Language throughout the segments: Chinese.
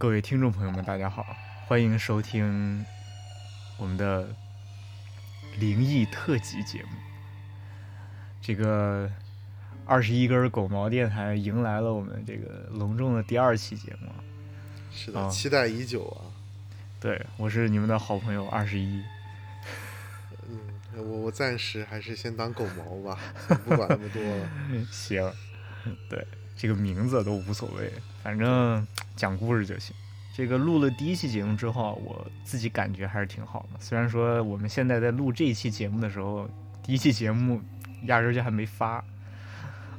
各位听众朋友们，大家好，欢迎收听我们的灵异特辑节目。这个二十一根狗毛电台迎来了我们这个隆重的第二期节目。是的，啊期待已久啊。对，我是你们的好朋友二十一。嗯，我我暂时还是先当狗毛吧，不管那么多了。行，对，这个名字都无所谓，反正讲故事就行。这个录了第一期节目之后，我自己感觉还是挺好的。虽然说我们现在在录这一期节目的时候，第一期节目压根儿就还没发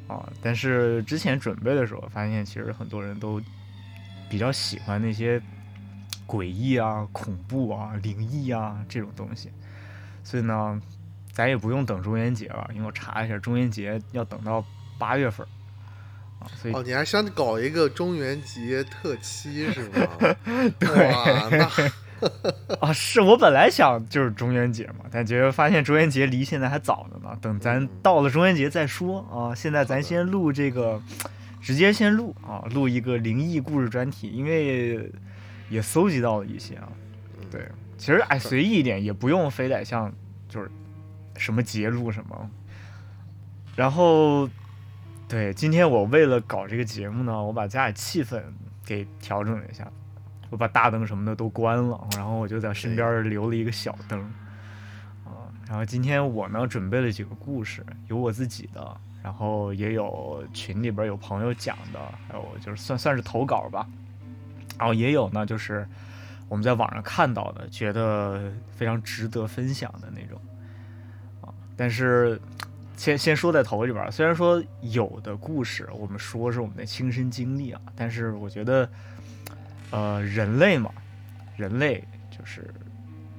啊，但是之前准备的时候，发现其实很多人都比较喜欢那些诡异啊、恐怖啊、灵异啊这种东西，所以呢，咱也不用等中元节了，因为我查一下，中元节要等到八月份，所以哦，你还想搞一个中元节特期 是吗？对 啊，是我本来想就是中元节嘛，但结果发现中元节离现在还早着呢，等咱到了中元节再说啊。现在咱先录这个，直接先录啊，录一个灵异故事专题，因为也搜集到了一些啊。对，其实哎，随意一点，也不用非得像就是什么节录什么。然后，对，今天我为了搞这个节目呢，我把家里气氛给调整了一下。我把大灯什么的都关了，然后我就在身边留了一个小灯，啊，然后今天我呢准备了几个故事，有我自己的，然后也有群里边有朋友讲的，还有就是算算是投稿吧，然后也有呢就是我们在网上看到的，觉得非常值得分享的那种，啊，但是先先说在头里边，虽然说有的故事我们说是我们的亲身经历啊，但是我觉得。呃，人类嘛，人类就是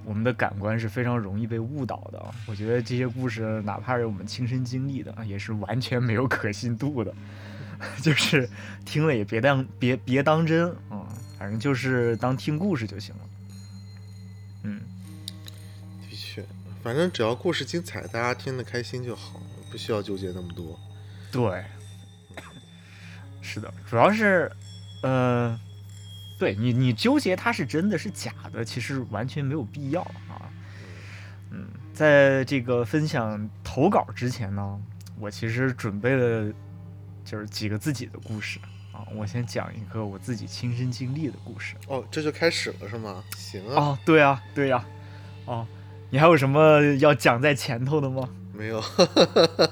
我们的感官是非常容易被误导的。我觉得这些故事，哪怕是我们亲身经历的，也是完全没有可信度的。就是听了也别当别别当真啊、反正就是当听故事就行了。嗯，的确，反正只要故事精彩，大家听得开心就好，不需要纠结那么多。对，是的，主要是，呃。对你，你纠结它是真的是假的，其实完全没有必要啊。嗯，在这个分享投稿之前呢，我其实准备了就是几个自己的故事啊。我先讲一个我自己亲身经历的故事。哦，这就开始了是吗？行啊。哦，对啊，对呀、哦，你还有什么要讲在前头的吗？没有，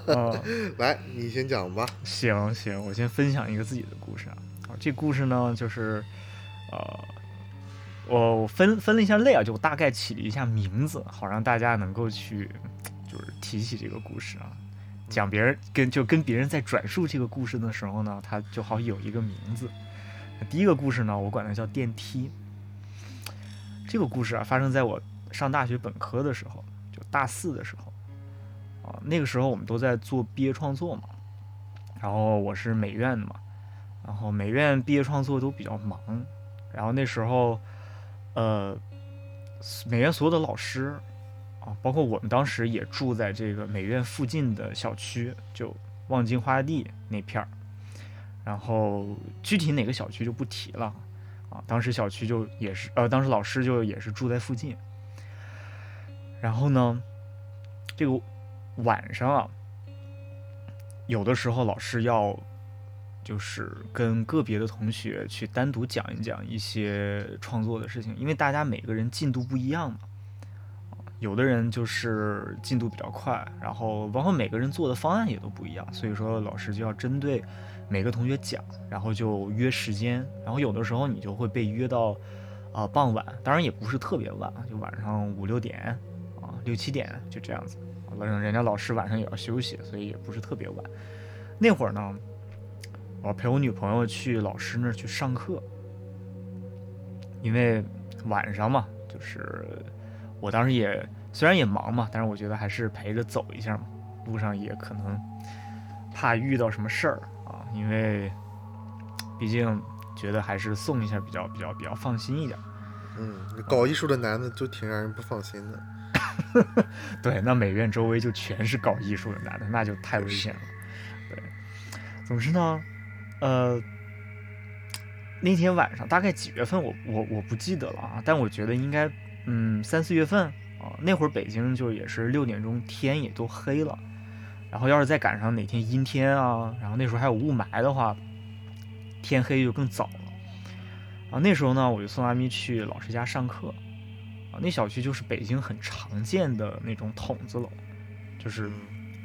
哦、来，你先讲吧。行行，我先分享一个自己的故事啊。啊，这故事呢，就是。呃，我分分了一下类啊，就我大概起了一下名字，好让大家能够去，就是提起这个故事啊，讲别人跟就跟别人在转述这个故事的时候呢，他就好有一个名字。第一个故事呢，我管它叫电梯。这个故事啊，发生在我上大学本科的时候，就大四的时候啊，那个时候我们都在做毕业创作嘛，然后我是美院的嘛，然后美院毕业创作都比较忙。然后那时候，呃，美院所有的老师啊，包括我们当时也住在这个美院附近的小区，就望京花地那片儿。然后具体哪个小区就不提了啊。当时小区就也是，呃，当时老师就也是住在附近。然后呢，这个晚上啊，有的时候老师要。就是跟个别的同学去单独讲一讲一些创作的事情，因为大家每个人进度不一样嘛。有的人就是进度比较快，然后包括每个人做的方案也都不一样，所以说老师就要针对每个同学讲，然后就约时间，然后有的时候你就会被约到啊、傍晚，当然也不是特别晚，就晚上五六点啊六七点就这样子。完了，人家老师晚上也要休息，所以也不是特别晚。那会儿呢。我陪我女朋友去老师那儿去上课，因为晚上嘛，就是我当时也虽然也忙嘛，但是我觉得还是陪着走一下嘛，路上也可能怕遇到什么事儿啊，因为毕竟觉得还是送一下比较比较比较放心一点。嗯，搞艺术的男的就挺让人不放心的。对，那美院周围就全是搞艺术的男的，那就太危险了。对，总之呢。呃，那天晚上大概几月份我我我不记得了啊，但我觉得应该嗯三四月份啊，那会儿北京就也是六点钟天也都黑了，然后要是再赶上哪天阴天啊，然后那时候还有雾霾的话，天黑就更早了。啊，那时候呢，我就送阿咪去老师家上课，啊，那小区就是北京很常见的那种筒子楼，就是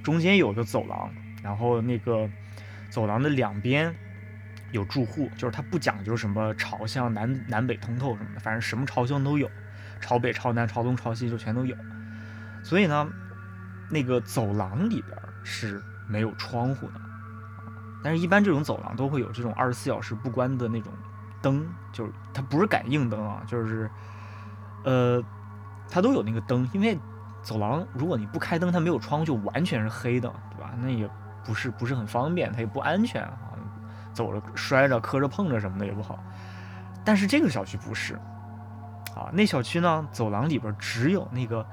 中间有个走廊，然后那个走廊的两边有住户，就是它不讲究什么朝向南南北通透什么的，反正什么朝向都有，朝北、朝南、朝东、朝西就全都有。所以呢，那个走廊里边是没有窗户的，啊，但是一般这种走廊都会有这种二十四小时不关的那种。灯就是它不是感应灯啊，就是，呃，它都有那个灯，因为走廊如果你不开灯，它没有窗，就完全是黑的，对吧？那也不是不是很方便，它也不安全啊，走着摔着磕着碰着什么的也不好。但是这个小区不是，啊，那小区呢，走廊里边只有那个，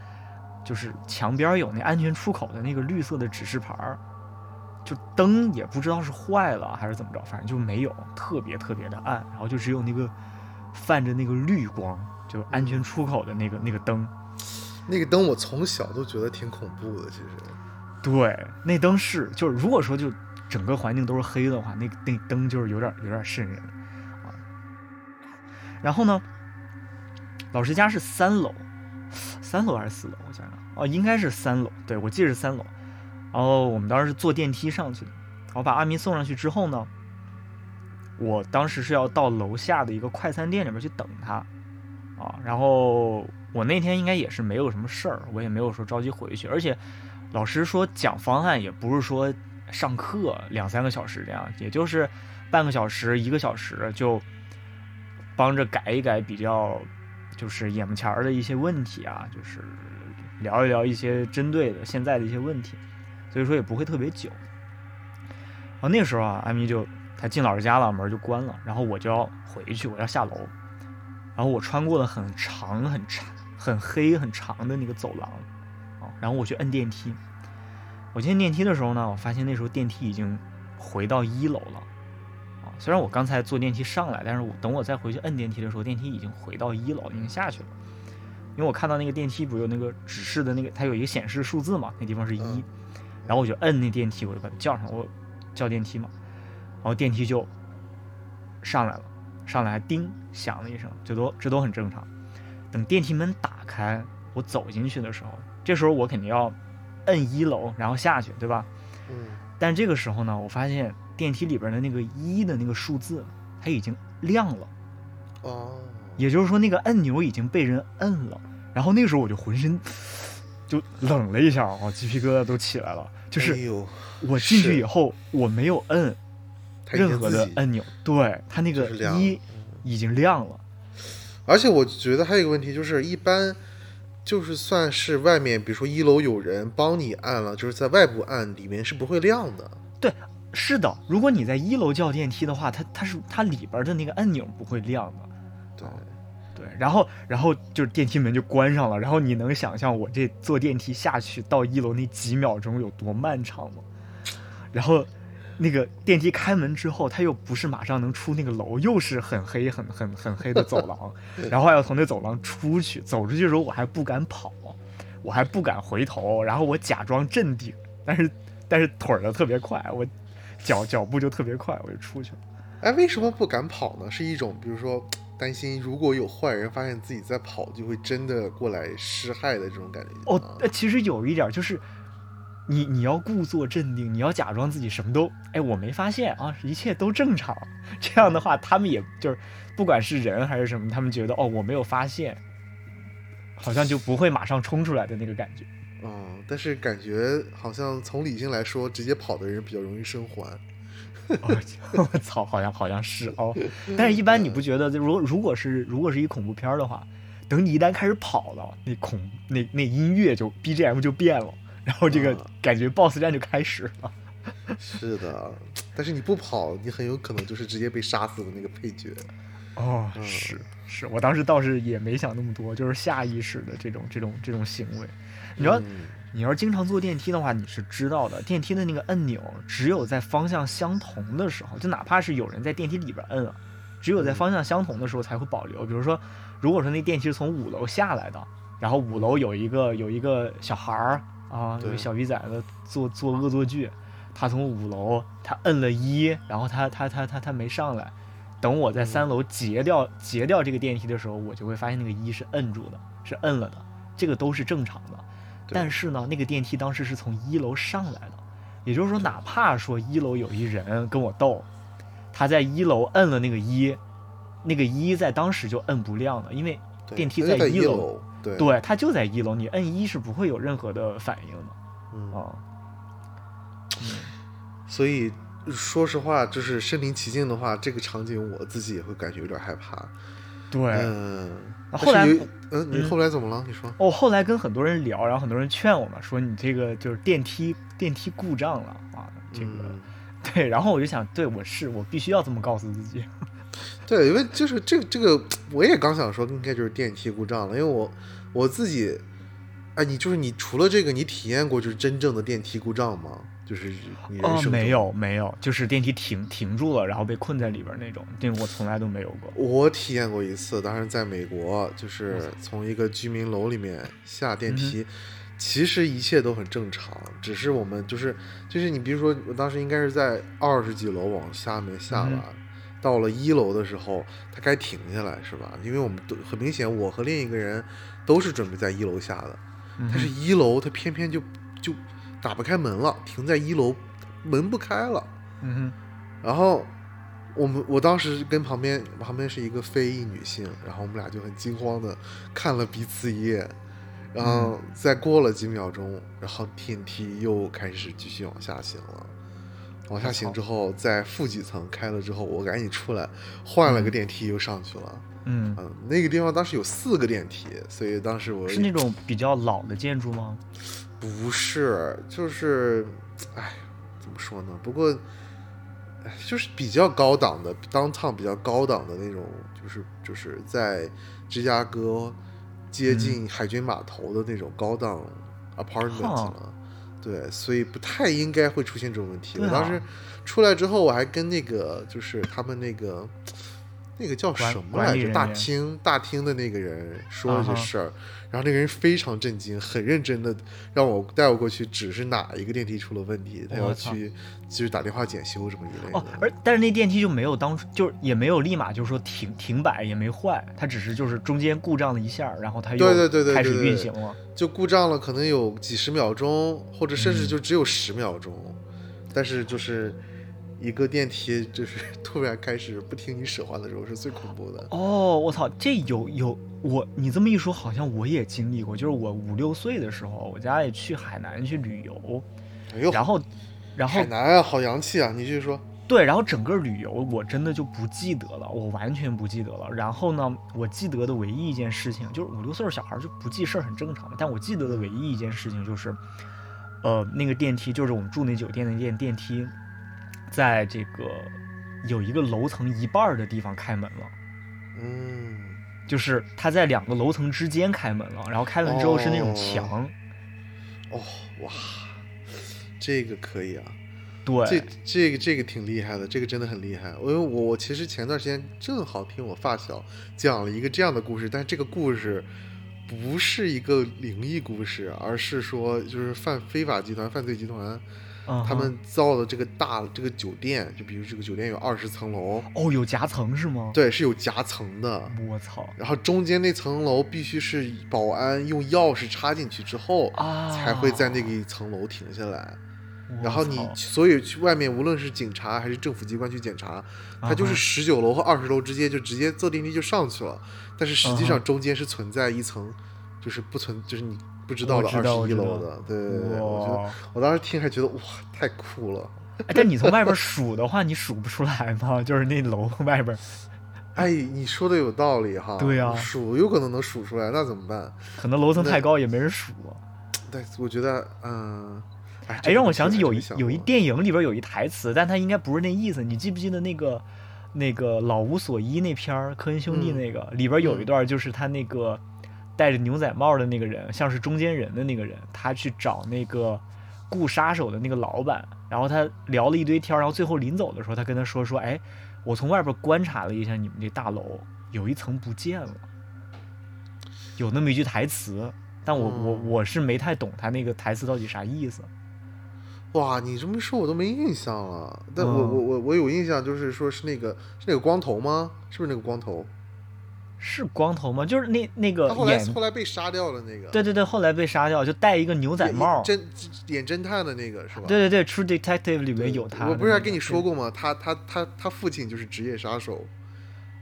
就是墙边有那安全出口的那个绿色的指示牌儿。就灯也不知道是坏了还是怎么着，反正就没有，特别特别的暗，然后就只有那个泛着那个绿光，就安全出口的那个那个灯。那个灯我从小都觉得挺恐怖的，其实。对，那灯是，就是如果说就整个环境都是黑的话，那那灯就是有点有点瘆人啊。然后呢，老师家是三楼，三楼还是四楼？我想想，哦，应该是三楼，对我记得是三楼。然后我们当时是坐电梯上去的，我把阿明送上去之后呢，我当时是要到楼下的一个快餐店里面去等他，啊，然后我那天应该也是没有什么事儿，我也没有说着急回去，而且老师说讲方案也不是说上课两三个小时这样，也就是半个小时一个小时就帮着改一改比较就是眼目前的一些问题啊，就是聊一聊一些针对的现在的一些问题。所以说也不会特别久。然后那时候啊，艾米就她进老师家了，门就关了，然后我就要回去，我要下楼。然后我穿过了很长、很长、很黑、很长的那个走廊，啊，然后我去摁电梯。我进电梯的时候呢，我发现那时候电梯已经回到一楼了，啊，虽然我刚才坐电梯上来，但是我等我再回去摁电梯的时候，电梯已经回到一楼，已经下去了。因为我看到那个电梯不有那个指示的那个，它有一个显示数字嘛，那地方是一。然后我就摁那电梯，我就把它叫上，我叫电梯嘛，然后电梯就上来了，上来叮响了一声，这都这都很正常。等电梯门打开，我走进去的时候，这时候我肯定要摁一楼，然后下去，对吧？嗯。但这个时候呢，我发现电梯里边的那个一的那个数字，它已经亮了。哦。也就是说，那个按钮已经被人摁了。然后那个时候我就浑身就冷了一下我，鸡皮疙瘩都起来了。就是我进去以后，我没有摁任何的按钮，对它那个一已经亮了。而且我觉得还有一个问题，就是一般就是算是外面，比如说一楼有人帮你按了，就是在外部按，里面是不会亮的。对，是的。如果你在一楼叫电梯的话，它它是它里边的那个按钮不会亮的。对。对，然后，然后就是电梯门就关上了，然后你能想象我这坐电梯下去到一楼那几秒钟有多漫长吗？然后，那个电梯开门之后，他又不是马上能出那个楼，又是很黑、很很很黑的走廊，然后还要从那走廊出去，走出去的时候我还不敢跑，我还不敢回头，然后我假装镇定，但是但是腿儿的特别快，我脚 脚步就特别快，我就出去了。哎，为什么不敢跑呢？是一种比如说。担心如果有坏人发现自己在跑，就会真的过来施害的这种感觉。哦，其实有一点就是，你你要故作镇定，你要假装自己什么都哎我没发现啊，一切都正常。这样的话，他们也就是不管是人还是什么，他们觉得哦我没有发现，好像就不会马上冲出来的那个感觉。哦，但是感觉好像从理性来说，直接跑的人比较容易生还。我操，好像好像是哦，但是一般你不觉得，如果如果是如果是一恐怖片的话，等你一旦开始跑了，那恐那那音乐就 BGM 就变了，然后这个感觉 BOSS 战就开始了。是的，但是你不跑，你很有可能就是直接被杀死的那个配角。哦，是是，我当时倒是也没想那么多，就是下意识的这种这种这种行为，你知道。你要是经常坐电梯的话，你是知道的。电梯的那个按钮，只有在方向相同的时候，就哪怕是有人在电梯里边摁了，只有在方向相同的时候才会保留。比如说，如果说那电梯是从五楼下来的，然后五楼有一个有一个小孩儿啊，有个小逼崽子做做恶作剧，他从五楼他摁了一，然后他他他他他没上来，等我在三楼截掉截掉这个电梯的时候，我就会发现那个一是摁住的，是摁了的，这个都是正常的。但是呢，那个电梯当时是从一楼上来的，也就是说，哪怕说一楼有一人跟我斗，他在一楼摁了那个一，那个一在当时就摁不亮了，因为电梯在一楼楼，对，对它就在一楼，你摁一是不会有任何的反应的嗯，啊。所以说实话，就是身临其境的话，这个场景我自己也会感觉有点害怕。对，嗯，后来嗯，你嗯后来怎么了？你说？我后来跟很多人聊，然后很多人劝我嘛，说你这个就是电梯电梯故障了啊，这个、嗯 对，然后我就想，对我是我必须要这么告诉自己。对，因为就是这这个，我也刚想说，应该就是电梯故障了，因为我我自己，哎，你就是你除了这个，你体验过就是真正的电梯故障吗？就是你没有没有，就是电梯停停住了，然后被困在里边那种，这个我从来都没有过。我体验过一次，当时在美国，就是从一个居民楼里面下电梯，其实一切都很正常，只是我们就是就是你比如说，我当时应该是在二十几楼往下面下吧，到了一楼的时候，他该停下来是吧？因为我们都很明显，我和另一个人都是准备在一楼下的，嗯但是一楼他偏偏就就打不开门了，停在一楼，门不开了。嗯然后我们我当时跟旁边旁边是一个非裔女性，然后我们俩就很惊慌的看了彼此一眼，然后再过了几秒钟，然后电梯又开始继续往下行了。往下行之后，在负几层开了之后，我赶紧出来，换了个电梯又上去了。哼，嗯，嗯，那个地方当时有四个电梯，所以当时我是那种比较老的建筑吗？不是，就是，哎，怎么说呢？不过，哎，就是比较高档的，downtown 比较高档的那种，就是就是在芝加哥接近海军码头的那种高档 apartment 哈了。对，所以不太应该会出现这种问题。啊我当时出来之后，我还跟那个就是他们那个那个叫什么来着？大厅大厅的那个人说了这事儿，然后那个人非常震惊，很认真的让我带我过去只是哪一个电梯出了问题，他要去就是打电话检修什么一类的。哦，而但是那电梯就没有当初就是也没有立马就说停停摆，也没坏，它只是就是中间故障了一下，然后它又对对对对开始运行了。就故障了，可能有几十秒钟，或者甚至嗯就只有十秒钟，但是就是一个电梯就是 突然开始不听你使唤的时候是最恐怖的。哦，我操，这有有我你这么一说，好像我也经历过，就是我五六岁的时候，我家里去海南去旅游，哎呦，然后然后海南啊，好洋气啊！你继续说。对，然后整个旅游我真的就不记得了，我完全不记得了。然后呢，我记得的唯一一件事情，就是五六岁的小孩就不记事儿很正常嘛。但我记得的唯一一件事情就是，呃，那个电梯就是我们住那酒店那电电梯，在这个有一个楼层一半儿的地方开门了。嗯，就是他在两个楼层之间开门了，然后开门之后是那种哦墙，哦，哇，这个可以啊。对，这这个这个挺厉害的，这个真的很厉害。因为我我其实前段时间正好听我发小讲了一个这样的故事，但这个故事不是一个灵异故事，而是说就是犯非法集团、犯罪集团嗯他们造的这个大这个酒店，就比如这个酒店有二十层楼，哦有夹层是吗？对，是有夹层的。我操。然后中间那层楼必须是保安用钥匙插进去之后，啊，才会在那个一层楼停下来。然后你所有去外面，无论是警察还是政府机关去检查，它就是十九楼和二十楼之间就直接坐电梯就上去了，但是实际上中间是存在一层，就是不存，就是你不知道的我知二十一楼的。对对对，我觉得，我当时听还觉得哇，太酷了。哎但你从外边数的话，你数不出来吗？就是那楼外边，哎，你说的有道理哈。对呀数有可能能数出来，那怎么办？可能楼层太高也没人数。对，我觉得嗯，哎，哎，让我想起有一一有一电影里边有一台词，但它应该不是那意思。你记不记得那个那个老无所依那片儿，科恩兄弟嗯那个、里边有一段，就是他那个戴着牛仔帽的那个人，像是中间人的那个人，他去找那个雇杀手的那个老板，然后他聊了一堆天，然后最后临走的时候，他跟他说说，哎，我从外边观察了一下你们这大楼，有一层不见了，有那么一句台词，但我我哦我是没太懂他那个台词到底啥意思。哇，你这么一说，我都没印象了。但我、嗯我我我有印象，就是说是那个是那个光头吗？是不是那个光头？是光头吗？就是那那个他后来，后来被杀掉了那个。对对对，后来被杀掉，就戴一个牛仔帽。侦演侦探的那个是吧？对对对，True Detective 里，面有他那个。我不是还跟你说过吗？他他他他父亲就是职业杀手。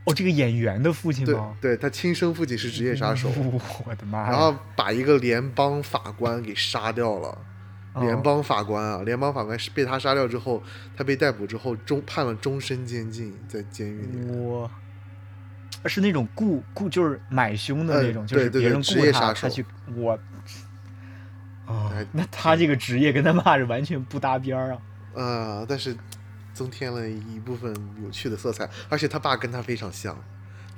哦，这个演员的父亲对吗？对，他亲生父亲是职业杀手，我的妈呀！然后把一个联邦法官给杀掉了。哦联邦法官啊，联邦法官是被他杀掉之后，他被逮捕之后终判了终身监禁，在监狱里。我是那种雇雇，就是买凶的那种，嗯就是别人雇他，他去我。啊、还那他这个职业跟他爸是完全不搭边儿啊！呃，但是增添了一部分有趣的色彩，而且他爸跟他非常像，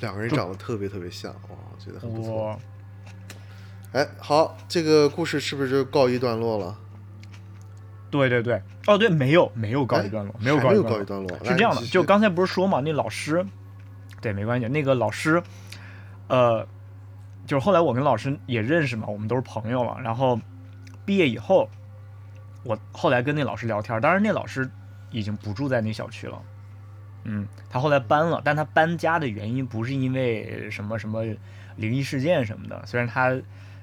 两个人长得特别特别像，哇，我觉得很不错。哎，好，这个故事是不是就告一段落了？对对对，哦对，没有没有告一段落，没有告一，段落，是这样的，就刚才不是说嘛，那老师，对，没关系，那个老师，呃，就是后来我跟老师也认识嘛，我们都是朋友了。然后毕业以后，我后来跟那老师聊天，当然那老师已经不住在那小区了，嗯，他后来搬了，但他搬家的原因不是因为什么什么灵异事件什么的，虽然他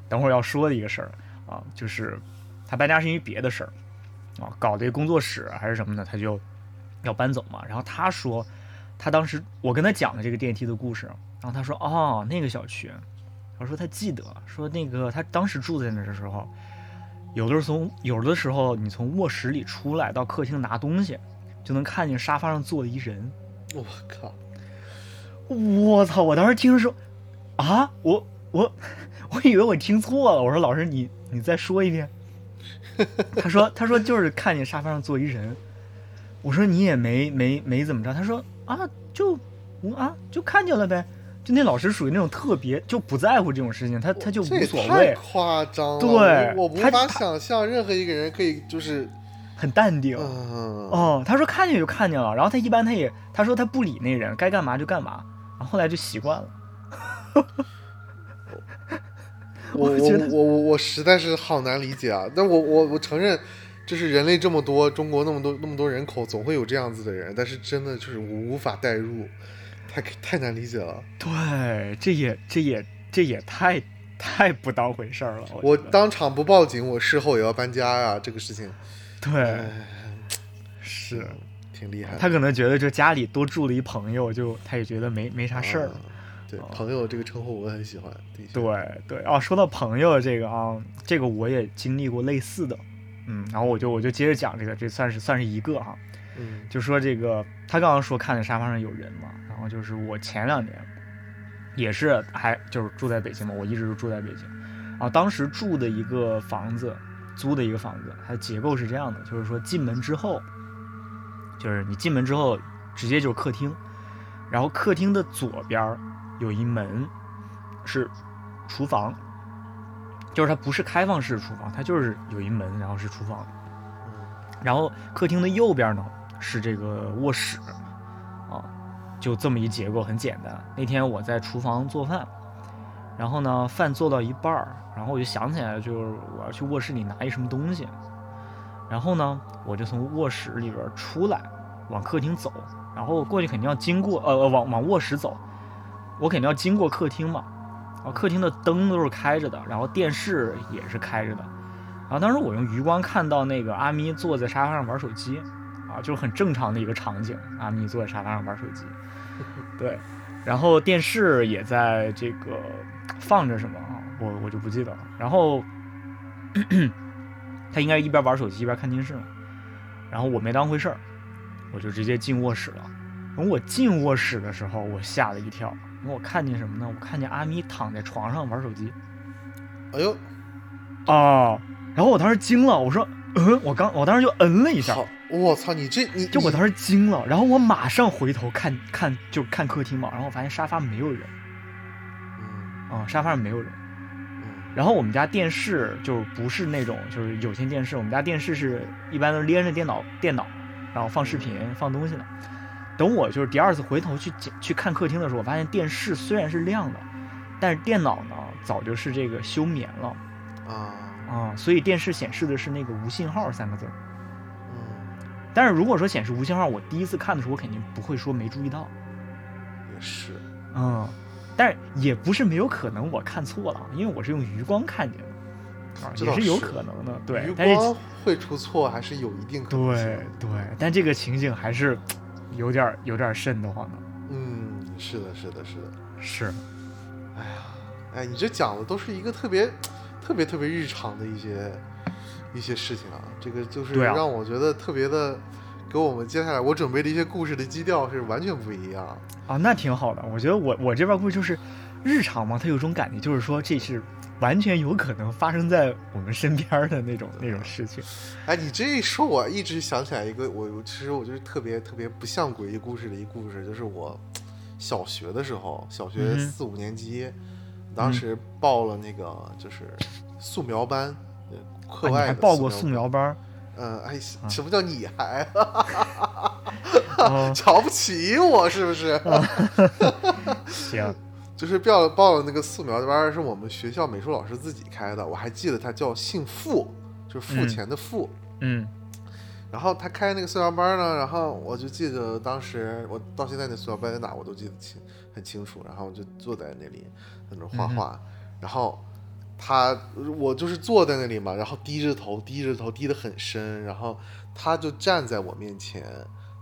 等会儿要说的一个事儿啊，就是他搬家是因为别的事儿。啊，搞的一个工作室还是什么的，他就要搬走嘛。然后他说，他当时我跟他讲了这个电梯的故事，然后他说，哦，那个小区，他说他记得，说那个他当时住在那的时候，有的时候从有的时候你从卧室里出来到客厅拿东西，就能看见沙发上坐了一人。我靠，我操！我当时听着说，啊，我我我以为我听错了。我说老师，你你再说一遍。他说他说就是看见沙发上坐一人。我说你也没没没怎么着。他说啊就嗯啊就看见了呗。就那老师属于那种特别就不在乎这种事情，他他就无所太谓，夸张了。对我我无法想象任何一个人可以就是，很淡定。嗯，哦，他说看见就看见了，然后他一般他也他说他不理那人，该干嘛就干嘛，然后后来就习惯了。我我我我我实在是好难理解啊！但我我我承认，就是人类这么多，中国那么多那么多人口，总会有这样子的人，但是真的就是我无法代入，太太难理解了。对，这也这也这也太太不当回事儿了。我我当场不报警，我事后也要搬家呀、这个事情，对哎，是嗯挺厉害的。他可能觉得就家里多住了一朋友，就他也觉得没没啥事儿。啊对，朋友这个称呼我很喜欢。对对哦，说到朋友这个啊，这个我也经历过类似的，嗯，然后我就我就接着讲这个，这算是算是一个哈，嗯。就说这个他刚刚说看见沙发上有人嘛，然后就是我前两年也是还就是住在北京嘛，我一直都住在北京，然后当时住的一个房子，租的一个房子，它的结构是这样的，就是说进门之后，就是你进门之后直接就是客厅，然后客厅的左边有一门是厨房，就是它不是开放式厨房，它就是有一门，然后是厨房。然后客厅的右边呢是这个卧室，啊，就这么一结构，很简单。那天我在厨房做饭，然后呢饭做到一半儿，然后我就想起来，就是我要去卧室里拿一什么东西，然后呢我就从卧室里边出来，往客厅走，然后过去肯定要经过，呃，呃往往卧室走，我肯定要经过客厅嘛，然后客厅的灯都是开着的，然后电视也是开着的。然后当时我用余光看到那个阿咪坐在沙发上玩手机，啊，就是很正常的一个场景，阿咪坐在沙发上玩手机，对，然后电视也在这个放着什么啊，我我就不记得了。然后 他应该一边玩手机一边看电视嘛，然后我没当回事儿，我就直接进卧室了。等我进卧室的时候，我吓了一跳，因为我看见什么呢？我看见阿咪躺在床上玩手机。哎呦，啊，然后我当时惊了，我说，嗯，我刚我当时就嗯了一下，我操，你这你你就我当时惊了，然后我马上回头看看就看客厅嘛，然后我发现沙发没有人嗯啊、沙发上没有人。嗯然后我们家电视就不是那种就是有线电视，我们家电视是一般都是连着电脑电脑，然后放视频放东西的。等我就是第二次回头去检去看客厅的时候，我发现电视虽然是亮的，但是电脑呢早就是这个休眠了啊，啊，所以电视显示的是那个无信号三个字儿。嗯，但是如果说显示无信号，我第一次看的时候，我肯定不会说没注意到，也是，嗯，但是也不是没有可能我看错了，因为我是用余光看见的，啊，也是有可能的，对余，但是光会出错还是有一定可能性对对，但这个情景还是有点有点儿瘆得慌的，嗯，是的，是的，是的。是，哎呀，哎，你这讲的都是一个特别、特别、特别日常的一些一些事情啊，这个就是让我觉得特别的，跟我们接下来我准备的一些故事的基调是完全不一样。啊，那挺好的。我觉得我我这边故事就是日常嘛，它有种感觉，就是说这是完全有可能发生在我们身边的那种那种事情。哎，你这一说，我一直想起来一个，我我其实我就是特别特别不像诡异故事的一故事，就是我小学的时候，小学四五年级，当时报了那个就是素描班，呃课外的还报过素素描班？嗯，哎，啊什么叫你还 哦，瞧不起我是不是？行，就是报报了那个素描班，是我们学校美术老师自己开的，我还记得他叫姓付，就是付嗯钱的付。嗯然后他开那个素描班呢，然后我就记得当时我到现在那素描班在哪我都记得清很清楚，然后我就坐在那里在那儿画画，然后他我就是坐在那里嘛，然后低着头低着头低得很深，然后他就站在我面前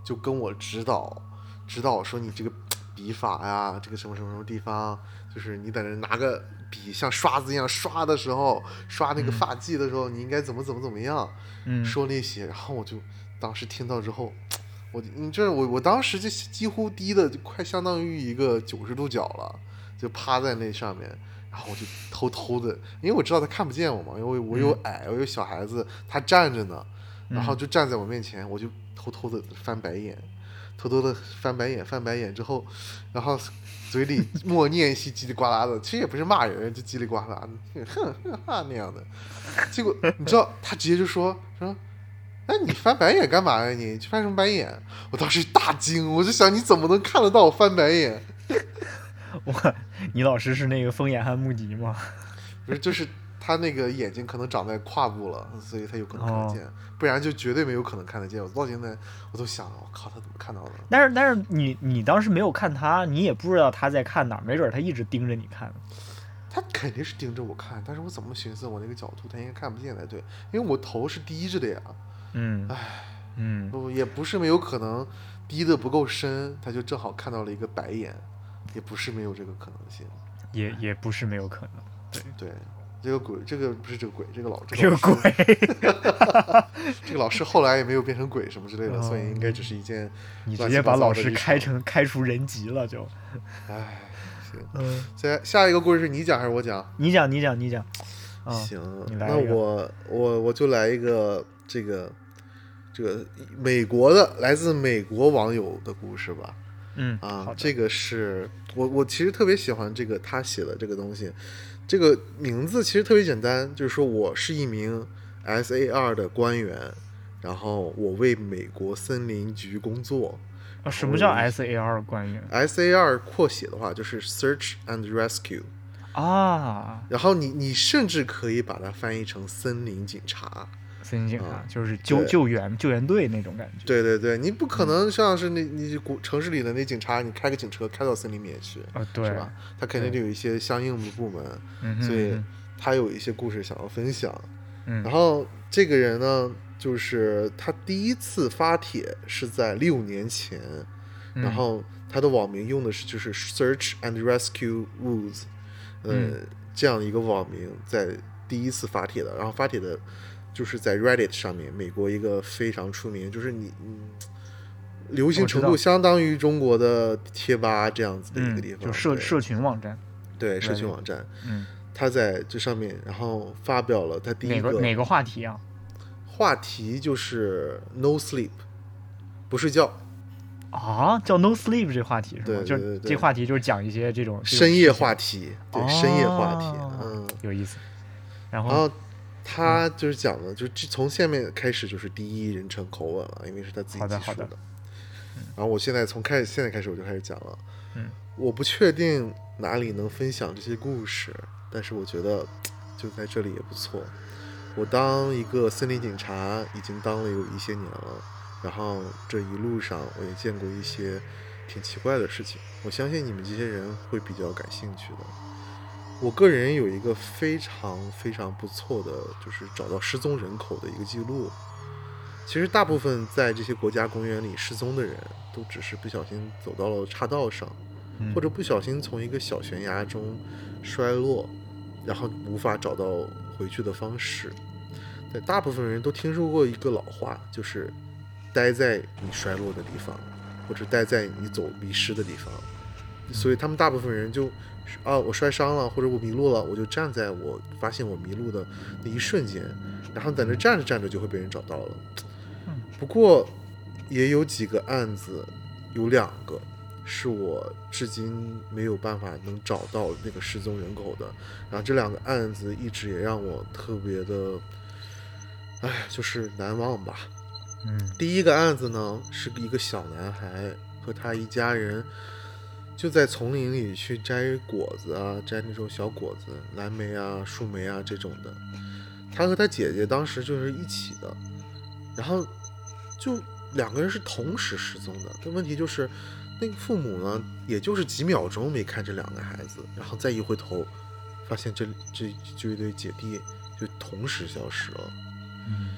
就跟我指导指导说你这个笔法呀，这个什么什么什么地方，就是你在那拿个笔像刷子一样刷的时候，刷那个发髻的时候，你应该怎么怎么怎么样。嗯，说那些，然后我就当时听到之后，我你这我我当时就几乎低的就快相当于一个九十度角了，就趴在那上面，然后我就偷偷的，因为我知道他看不见我嘛，因为我有矮，我有小孩子，他站着呢，然后就站在我面前，我就偷偷的翻白眼，偷偷的翻白眼，翻白眼之后，然后嘴里 默念一些叽里呱啦的，其实也不是骂人，就叽里呱啦的，哼哼哈那样的。结果你知道，他直接就说说，哎，你翻白眼干嘛呀？你去翻什么白眼？我当时大惊，我就想你怎么能看得到我翻白眼？我你老师是那个风眼汉穆迪吗？不是，就是他那个眼睛可能长在胯部了，所以他有可能看得见，不然就绝对没有可能看得见。我到现在我都想，我靠，他怎么看到的？但是但是你你当时没有看他，你也不知道他在看哪儿，没准儿他一直盯着你看。他肯定是盯着我看，但是我怎么寻思我那个角度他应该看不见才对，因为我头是低着的呀。嗯，唉，嗯，不也不是没有可能低的不够深，他就正好看到了一个白眼，也不是没有这个可能性。也也不是没有可能。对对，这个鬼，这个不是这个鬼，这个老这个鬼，这个老师后来也没有变成鬼什么之类的，哦所以应该只是一件，你直接把老师开成开除人籍了就。唉，行。嗯，下下一个故事是你讲还是我讲？你讲你讲你讲。啊，行，那我我我就来一个这个这个美国的来自美国网友的故事吧。嗯啊这个是我我其实特别喜欢这个他写的这个东西，这个名字其实特别简单，就是说我是一名 SAR 的官员，然后我为美国森林局工作。啊什么叫 SAR 官员 SAR 扩写的话就是 Search and Rescue，啊？然后你你甚至可以把它翻译成森林警察。森林警察啊就是救救援救援队那种感觉。对对对，你不可能像是那你古城市里的那警察，你开个警车开到森林里面去，啊，对是吧？他肯定得有一些相应的部门，所以嗯他有一些故事想要分享。嗯然后这个人呢，就是他第一次发帖是在六年前，嗯然后他的网名用的是就是 Search and Rescue Woods，呃，嗯这样一个网名在第一次发帖的，然后发帖的就是在 Reddit 上面，美国一个非常出名，就是你嗯。流行程度相当于中国的贴吧这样子的一个地嗯，方，对就社社群网站。对社群网站，嗯，他在这上面，然后发表了他第一哪个哪个话题啊？话题就是 no sleep，不睡觉，啊，叫 No Sleep 这话题是吗？就对对对对这话题就是讲一些这种深夜话题，对，深夜话题，哦嗯，有意思。然后他就是讲的，就这从下面开始就是第一人称口吻了，因为是他自己好的好的记述的。然后我现在从开始现在开始我就开始讲了。嗯，我不确定哪里能分享这些故事，但是我觉得就在这里也不错。我当一个森林警察已经当了有一些年了，然后这一路上我也见过一些挺奇怪的事情。我相信你们这些人会比较感兴趣的。我个人有一个非常非常不错的，就是找到失踪人口的一个记录。其实大部分在这些国家公园里失踪的人都只是不小心走到了岔道上，嗯或者不小心从一个小悬崖中摔落，然后无法找到回去的方式。对，大部分人都听说过一个老话，就是待在你摔落的地方，或者待在你走迷失的地方。所以他们大部分人就啊，我摔伤了，或者我迷路了，我就站在我发现我迷路的那一瞬间，然后在那站着站着就会被人找到了。不过也有几个案子，有两个是我至今没有办法能找到那个失踪人口的。然后这两个案子一直也让我特别的，哎，就是难忘吧。嗯第一个案子呢，是一个小男孩和他一家人就在丛林里去摘果子啊，摘那种小果子，蓝莓啊、树莓啊这种的。他和他姐姐当时就是一起的，然后就两个人是同时失踪的。但问题就是，那个父母呢，也就是几秒钟没看这两个孩子，然后再一回头，发现这这这一对姐弟就同时消失了。嗯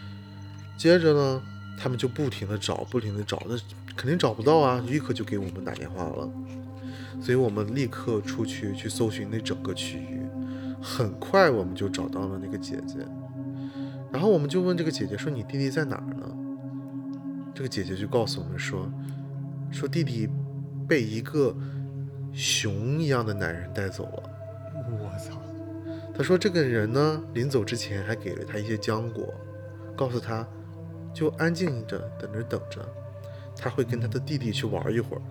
接着呢，他们就不停的找，不停的找，那肯定找不到啊，立刻就给我们打电话了。所以我们立刻出去去搜寻那整个区域，很快我们就找到了那个姐姐。然后我们就问这个姐姐说：“你弟弟在哪儿呢？”这个姐姐就告诉我们说：“说弟弟被一个熊一样的男人带走了。”我操，他说这个人呢，临走之前还给了他一些浆果，告诉他就安静着等着等着，他会跟他的弟弟去玩一会儿。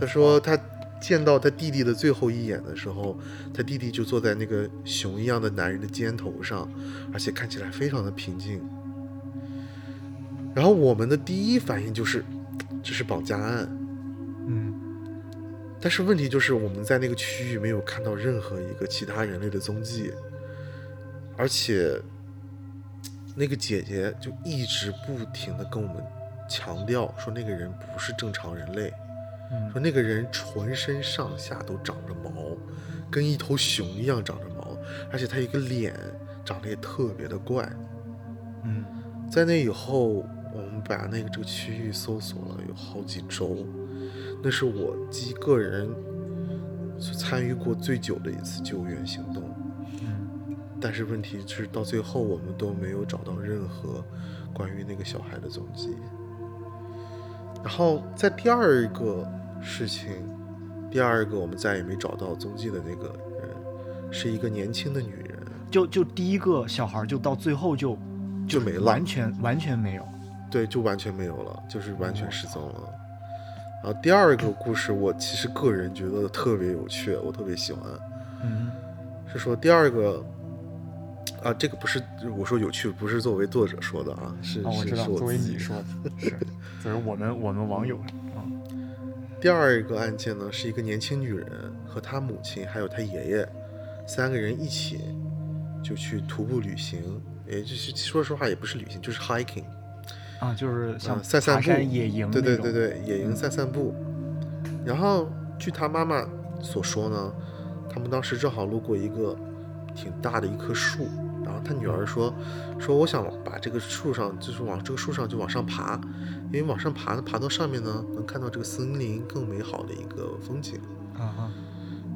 他说他见到他弟弟的最后一眼的时候，他弟弟就坐在那个熊一样的男人的肩头上，而且看起来非常的平静。然后我们的第一反应就是这是绑架案，嗯但是问题就是我们在那个区域没有看到任何一个其他人类的踪迹，而且那个姐姐就一直不停的跟我们强调说那个人不是正常人类，嗯说那个人浑身上下都长着毛，跟一头熊一样长着毛，而且他一个脸长得也特别的怪。嗯在那以后，我们把那个这个区域搜索了有好几周，那是我及个人参与过最久的一次救援行动。嗯但是问题是，到最后我们都没有找到任何关于那个小孩的踪迹。然后在第二个事情，第二个我们再也没找到踪迹的那个人，是一个年轻的女人，就就第一个小孩就到最后就就没了完全完全没有。对，就完全没有了，就是完全失踪了。然后第二个故事，我其实个人觉得特别有趣，我特别喜欢，嗯是说第二个。啊，这个不是我说有趣，不是作为作者说的啊，是、哦，我知道，是是我作为你说的，是，作为我们我们网友啊，第二个案件呢，是一个年轻女人和她母亲还有她爷爷三个人一起就去徒步旅行，也就是说实话也不是旅行，就是 hiking，啊，就是像嗯散散步野营对对对对，野营散散步。然后据她妈妈所说呢，他们当时正好路过一个挺大的一棵树，然后她女儿说说我想把这个树上就是往这个树上就往上爬，因为往上爬爬到上面呢，能看到这个森林更美好的一个风景。啊啊，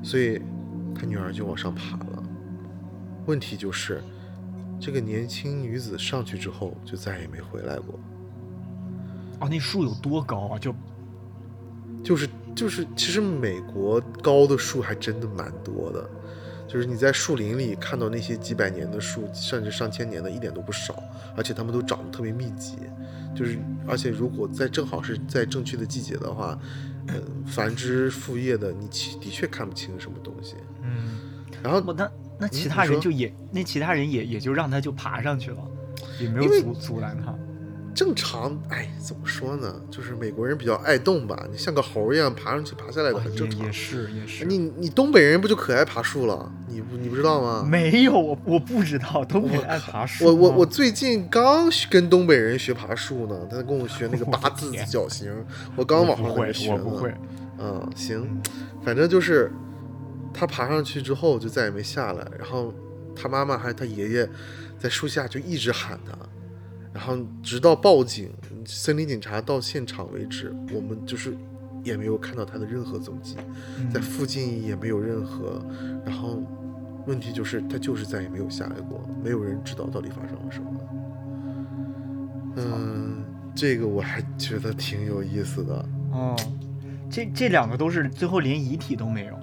所以他女儿就往上爬了。问题就是，这个年轻女子上去之后就再也没回来过。啊，那树有多高啊？就就是就是，其实美国高的树还真的蛮多的，就是你在树林里看到那些几百年的树，甚至上千年的，一点都不少，而且它们都长得特别密集。就是，而且如果在正好是在正确的季节的话，嗯，繁枝复叶的，你其的确看不清什么东西。嗯，然后我那那其他人就也那其他人也也就让他就爬上去了，也没有阻阻拦他。正常，哎，怎么说呢？就是美国人比较爱动吧，你像个猴一样爬上去爬下来的，很正常。也是也是。你你东北人不就可爱爬树了？你不你不知道吗？没有，我我不知道东北爱爬树。我我我最近刚跟东北人学爬树呢，他跟我学那个八字脚型，我刚往上学呢。我不会。嗯，行，反正就是他爬上去之后就再也没下来，然后他妈妈还有他爷爷在树下就一直喊他。然后直到报警，森林警察到现场为止，我们就是也没有看到他的任何踪迹，在附近也没有任何。然后问题就是他就是再也没有下来过，没有人知道到底发生了什么。嗯，这个我还觉得挺有意思的。哦，这这两个都是最后连遗体都没有。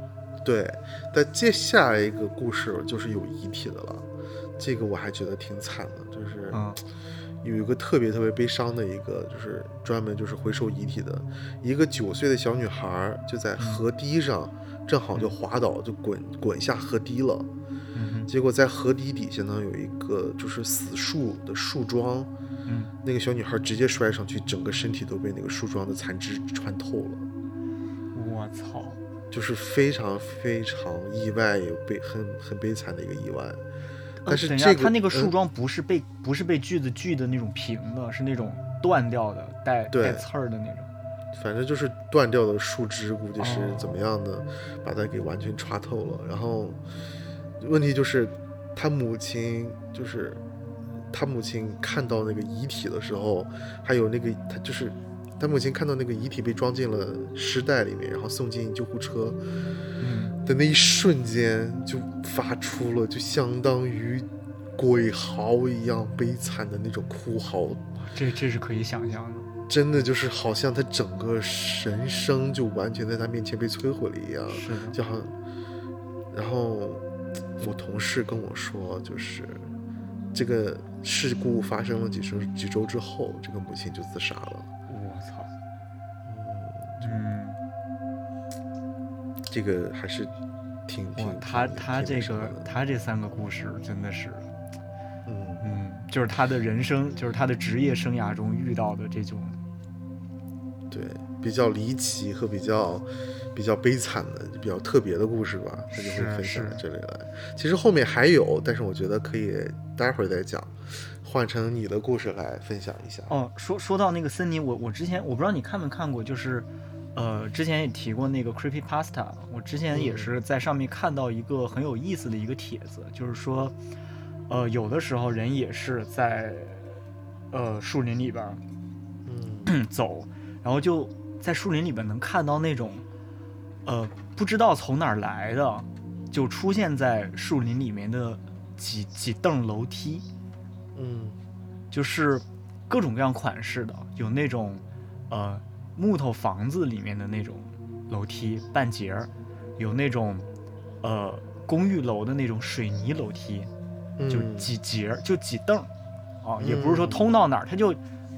对，但接下来一个故事就是有遗体的了，这个我还觉得挺惨的，就是嗯。有一个特别特别悲伤的一个，就是专门就是回收遗体的一个九岁的小女孩，就在河堤上，正好就滑倒，就滚滚下河堤了。结果在河堤底下呢，有一个就是死树的树桩，那个小女孩直接摔上去，整个身体都被那个树桩的残枝穿透了。我操！就是非常非常意外，也悲很很悲惨的一个意外。但是这个，它那个树桩不是被不是被锯子锯的那种平的，是那种断掉的带带刺儿的那种。反正就是断掉的树枝，估计是怎么样的，把它给完全穿透了。然后问题就是，他母亲就是他母亲看到那个遗体的时候，还有那个他就是他母亲看到那个遗体被装进了尸袋里面，然后送进救护车。的那一瞬间，就发出了就相当于鬼嚎一样悲惨的那种哭嚎，这这是可以想象的，真的就是好像他整个人生就完全在他面前被摧毁了一样，是，就好像。然后我同事跟我说，就是这个事故发生了几周几周之后，这个母亲就自杀了。这个还是挺挺他他这个他这三个故事真的是，嗯嗯，就是他的人生，就是他的职业生涯中遇到的这种，对比较离奇和比较比较悲惨的、比较特别的故事吧，他就会分享到这里来。其实后面还有，但是我觉得可以待会儿再讲，换成你的故事来分享一下。哦，说说到那个森尼，我我之前我不知道你看没看过，就是。呃，之前也提过那个 Creepy Pasta，我之前也是在上面看到一个很有意思的一个帖子，就是说，呃，有的时候人也是在呃树林里边嗯 走，然后就在树林里边能看到那种呃不知道从哪儿来的，就出现在树林里面的几几凳楼梯，嗯，就是各种各样款式的，有那种呃。木头房子里面的那种楼梯半截儿，有那种呃公寓楼的那种水泥楼梯，就几节儿就几凳儿，啊，也不是说通到哪儿，它就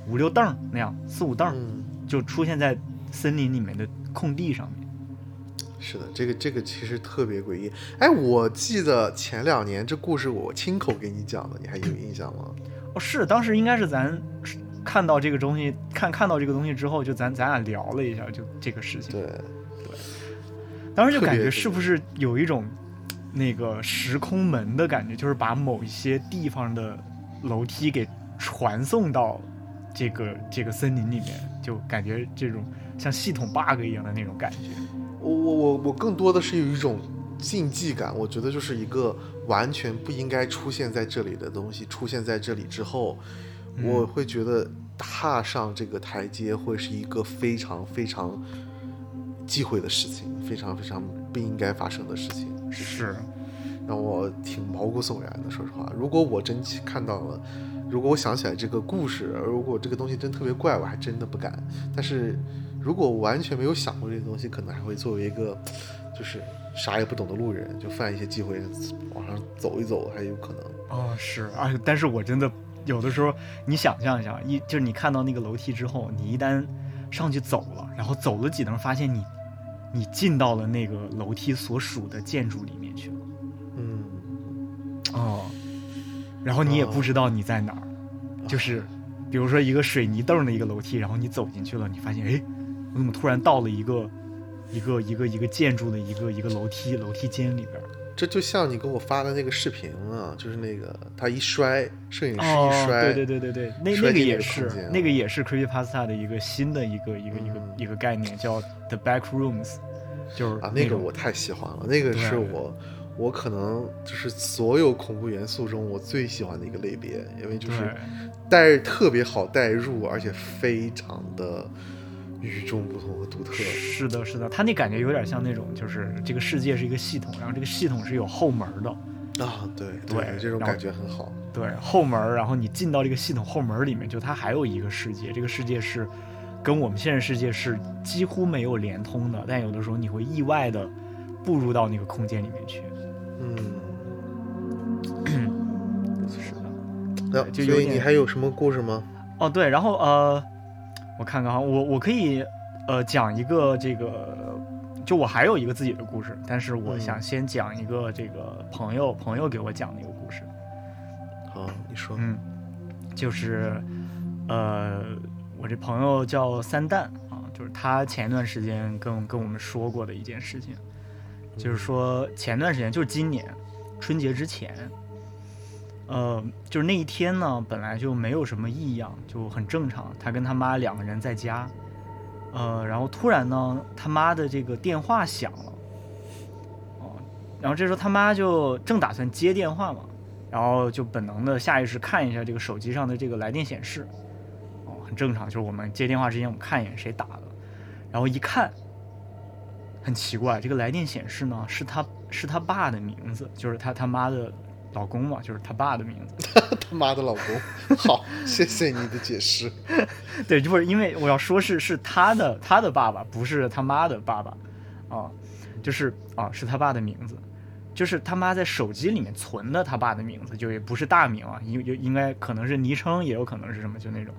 五六凳儿那样，四五凳儿，就出现在森林里面的空地上面。是的，这个这个其实特别诡异。哎，我记得前两年这故事我亲口给你讲的，你还有印象吗？哦，是，当时应该是咱。看到这个东西，看看到这个东西之后，就咱咱俩聊了一下，就这个事情。对对，当时就感觉是不是有一种那个时空门的感觉，就是把某一些地方的楼梯给传送到这个这个森林里面，就感觉这种像系统 bug 一样的那种感觉。我我我我更多的是有一种禁忌感，我觉得就是一个完全不应该出现在这里的东西出现在这里之后。我会觉得踏上这个台阶会是一个非常非常忌讳的事情，非常非常不应该发生的事情，是让我挺毛骨悚然的。说实话，如果我真看到了，如果我想起来这个故事，如果这个东西真特别怪，我还真的不敢。但是如果完全没有想过这个东西，可能还会作为一个就是啥也不懂的路人，就犯一些忌讳，往上走一走，还有可能。哦，是而且，但是我真的。有的时候，你想象一下，一就是你看到那个楼梯之后，你一旦上去走了，然后走了几层，发现你你进到了那个楼梯所属的建筑里面去了。嗯，哦，然后你也不知道你在哪儿，就是比如说一个水泥凳的一个楼梯，然后你走进去了，你发现，哎，我怎么突然到了一个一个一个一个建筑的一个一个楼梯楼梯间里边？这就像你给我发的那个视频啊，就是那个他一摔，摄影师哦一，摔，对对对对对，那那个也是那个也是 Creepypasta 的一个新的一个一个一个嗯。一个概念，叫 The Back Rooms，就是啊，那个我太喜欢了，那个是我我可能就是所有恐怖元素中我最喜欢的一个类别，因为就是对。带特别好带入，而且非常的与众不同和独特。是的，是的，他那感觉有点像那种，就是这个世界是一个系统，然后这个系统是有后门的，啊，对对这种感觉很好。对，后门儿，然后你进到这个系统后门儿里面，就它还有一个世界，这个世界是跟我们现实世界是几乎没有连通的，但有的时候你会意外的步入到那个空间里面去。嗯，是的。那所以就有点你还有什么故事吗？哦，对，然后呃，我看看啊，我我可以呃讲一个这个，就我还有一个自己的故事，但是我嗯想先讲一个这个朋友朋友给我讲的一个故事。好，你说。嗯，就是呃，我这朋友叫三蛋啊，就是他前一段时间跟跟我们说过的一件事情，就是说前段时间就是今年春节之前，呃，就是那一天呢，本来就没有什么异样，就很正常。他跟他妈两个人在家，呃，然后突然呢，他妈的这个电话响了，哦，然后这时候他妈就正打算接电话嘛，然后就本能的下意识看一下这个手机上的这个来电显示，哦，很正常，就是我们接电话之前我们看一眼谁打的，然后一看，很奇怪，这个来电显示呢是他是他爸的名字，就是他他妈的老公嘛，就是他爸的名字。他妈的老公，好，谢谢你的解释。对，就不是因为我要说是是他的他的爸爸，不是他妈的爸爸，啊，就是啊是他爸的名字，就是他妈在手机里面存的他爸的名字，就也不是大名啊，应应应该可能是昵称，也有可能是什么就那种。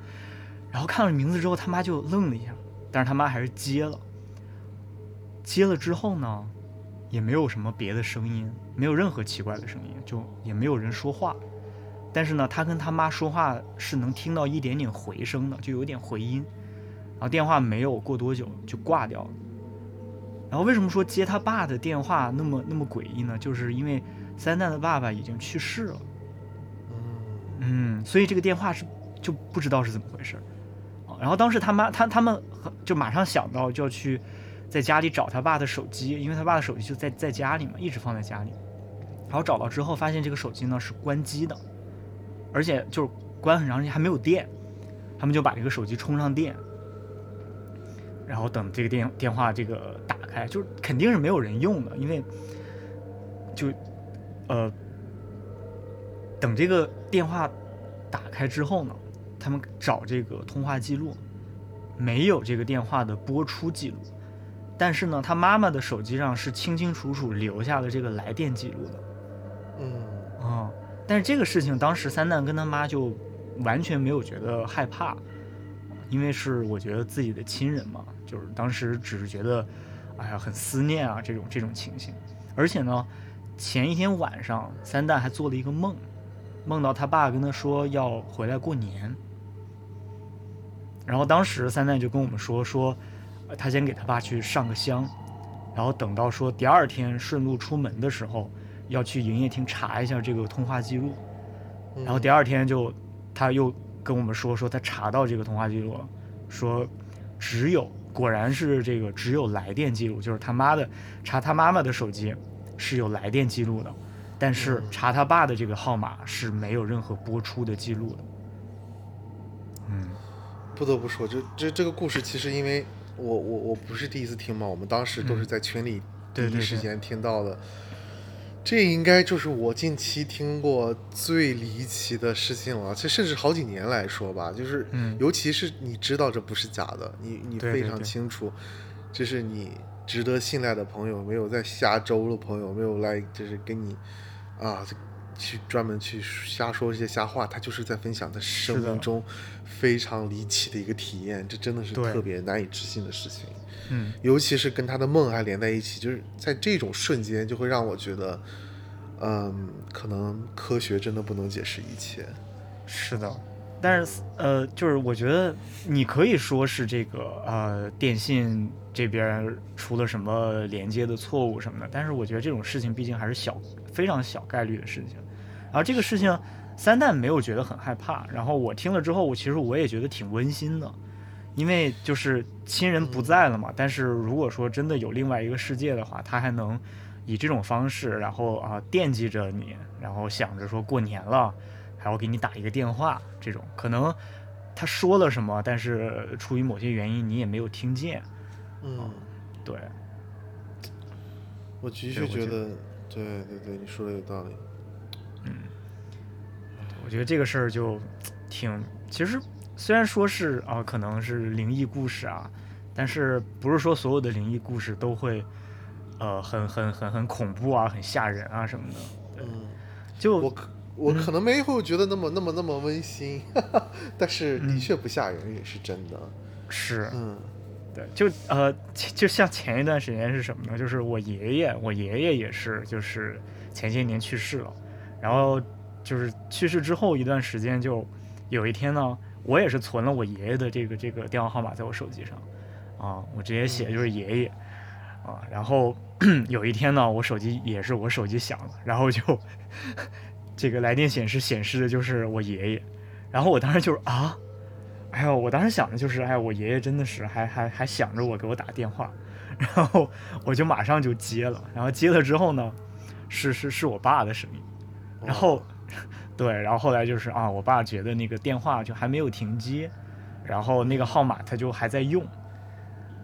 然后看了名字之后，他妈就愣了一下，但是他妈还是接了。接了之后呢，也没有什么别的声音，没有任何奇怪的声音，就也没有人说话。但是呢，他跟他妈说话是能听到一点点回声的，就有点回音。然后电话没有过多久就挂掉了。然后为什么说接他爸的电话那么那么诡异呢？就是因为三蛋的爸爸已经去世了，嗯嗯，所以这个电话是就不知道是怎么回事儿。啊然后当时他妈他他们很就马上想到就要去在家里找他爸的手机，因为他爸的手机就在在家里嘛，一直放在家里。然后找到之后，发现这个手机呢是关机的，而且就是关很长时间还没有电，他们就把这个手机充上电，然后等这个电电话这个打开，就是肯定是没有人用的，因为就呃等这个电话打开之后呢，他们找这个通话记录，没有这个电话的播出记录，但是呢，他妈妈的手机上是清清楚楚留下了这个来电记录的。嗯啊、但是这个事情当时三蛋跟他妈就完全没有觉得害怕，因为是我觉得自己的亲人嘛，就是当时只是觉得，哎呀，很思念啊这种这种情形。而且呢，前一天晚上三蛋还做了一个梦，梦到他爸跟他说要回来过年，然后当时三蛋就跟我们说说，呃他先给他爸去上个香，然后等到说第二天顺路出门的时候。要去营业厅查一下这个通话记录，嗯然后第二天就他又跟我们说说他查到这个通话记录了，说只有果然是这个只有来电记录，就是他妈的查他妈妈的手机是有来电记录的，但是嗯查他爸的这个号码是没有任何播出的记录的。嗯不得不说，这这这个故事其实因为我我我不是第一次听嘛，我们当时都是在群里第一时间听到的。这应该就是我近期听过最离奇的事情了，这甚至好几年来说吧，就是，嗯。尤其是你知道这不是假的，你你非常清楚，这是你值得信赖的朋友，没有在瞎周的朋友，没有来就是跟你啊去专门去瞎说一些瞎话，他就是在分享他生命中非常离奇的一个体验，这真的是特别难以置信的事情。嗯尤其是跟他的梦还连在一起，就是在这种瞬间，就会让我觉得，嗯，可能科学真的不能解释一切。是的，但是呃，就是我觉得你可以说是这个呃电信这边出了什么连接的错误什么的，但是我觉得这种事情毕竟还是小非常小概率的事情。然后这个事情三蛋没有觉得很害怕，然后我听了之后，我其实我也觉得挺温馨的，因为就是亲人不在了嘛。但是如果说真的有另外一个世界的话，他还能以这种方式，然后啊惦记着你，然后想着说过年了。还要给你打一个电话，这种可能他说了什么，但是出于某些原因你也没有听见。嗯，对。我的确觉得，对对对，你说的有道理。嗯，我觉得这个事儿就挺，其实虽然说是啊，可能是灵异故事啊，但是不是说所有的灵异故事都会呃很很很很恐怖啊，很吓人啊什么的。嗯，就我可。我可能没会觉得那么那么那么温馨，但是的确不吓人，也是真的。是，嗯，对，就呃，就像前一段时间是什么呢？就是我爷爷，我爷爷也是，就是前些年去世了。然后就是去世之后一段时间，就有一天呢，我也是存了我爷爷的这个这个电话号码在我手机上，啊，我直接写就是爷爷，啊，然后 有一天呢，我手机也是我手机响了，然后就。这个来电显示显示的就是我爷爷，然后我当时就是啊，哎呦，我当时想的就是，哎，我爷爷真的是还还还想着我给我打电话，然后我就马上就接了，然后接了之后呢，是是是我爸的声音，然后 对，然后后来就是啊，我爸觉得那个电话就还没有停机，然后那个号码他就还在用，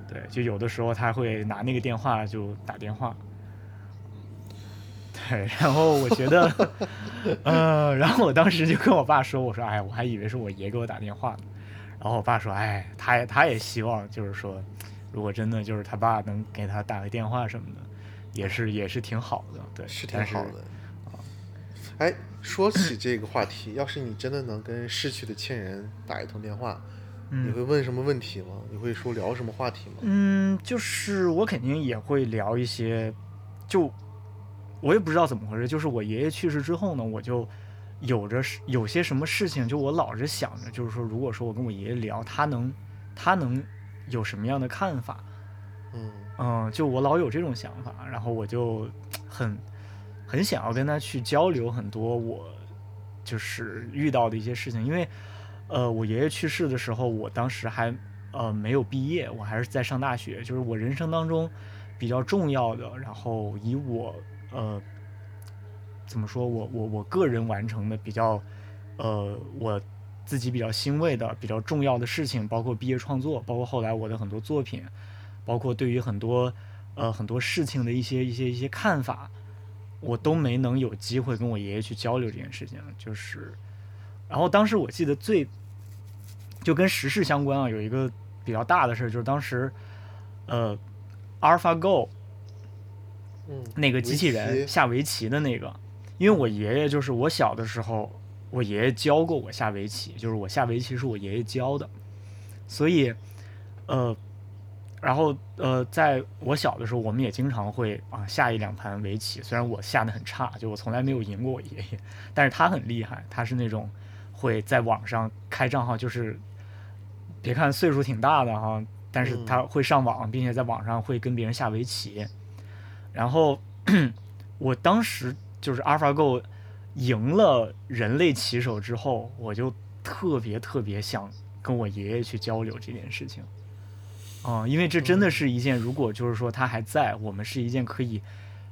对，就有的时候他会拿那个电话就打电话。对，然后我觉得，呃，然后我当时就跟我爸说：“我说，哎，我还以为是我爷给我打电话呢。”然后我爸说：“哎，他也他也希望，就是说，如果真的就是他爸能给他打个电话什么的，也是也是挺好的。对，是挺好的。啊，哎，说起这个话题，要是你真的能跟逝去的亲人打一通电话，你会问什么问题吗？你会说聊什么话题吗？嗯，就是我肯定也会聊一些，就。我也不知道怎么回事，就是我爷爷去世之后呢，我就有着有些什么事情，就我老是想着，就是说，如果说我跟我爷爷聊，他能他能有什么样的看法？嗯嗯，就我老有这种想法，然后我就很很想要跟他去交流很多我就是遇到的一些事情，因为呃，我爷爷去世的时候，我当时还呃没有毕业，我还是在上大学，就是我人生当中比较重要的，然后以我。呃，怎么说我我我个人完成的比较，呃，我自己比较欣慰的比较重要的事情，包括毕业创作，包括后来我的很多作品，包括对于很多呃很多事情的一些一些一些看法，我都没能有机会跟我爷爷去交流这件事情。就是，然后当时我记得最就跟时事相关啊，有一个比较大的事儿就是当时呃，AlphaGo。那个机器人下围棋的那个，因为我爷爷就是我小的时候，我爷爷教过我下围棋，就是我下围棋是我爷爷教的，所以，呃，然后呃，在我小的时候，我们也经常会啊下一两盘围棋，虽然我下的很差，就我从来没有赢过我爷爷，但是他很厉害，他是那种会在网上开账号，就是别看岁数挺大的哈，但是他会上网，并且在网上会跟别人下围棋。然后，我当时就是 AlphaGo 赢了人类棋手之后，我就特别特别想跟我爷爷去交流这件事情，啊，因为这真的是一件，如果就是说他还在，我们是一件可以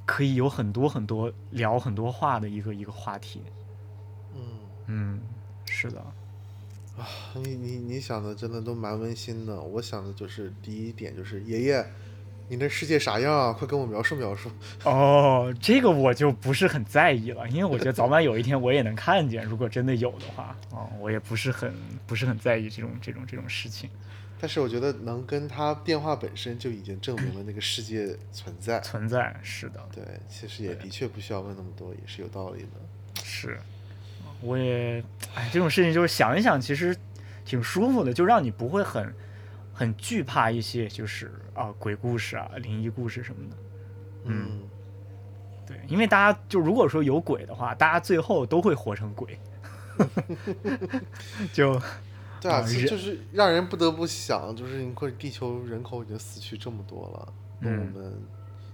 可以有很多很多聊很多话的一个一个话题。嗯嗯，是的。啊，你你你想的真的都蛮温馨的。我想的就是第一点就是爷爷。你那世界啥样啊？快跟我描述描述。哦，这个我就不是很在意了，因为我觉得早晚有一天我也能看见。如果真的有的话，哦，我也不是很不是很在意这种这种这种事情。但是我觉得能跟他电话本身就已经证明了那个世界存在。存在是的。对，其实也的确不需要问那么多，也是有道理的。是，我也，哎，这种事情就是想一想，其实挺舒服的，就让你不会很。很惧怕一些，就是啊，鬼故事啊，灵异故事什么的。嗯，对，因为大家就如果说有鬼的话，大家最后都会活成鬼。就对啊，就是让人不得不想，就是你或者地球人口已经死去这么多了，那我嗯们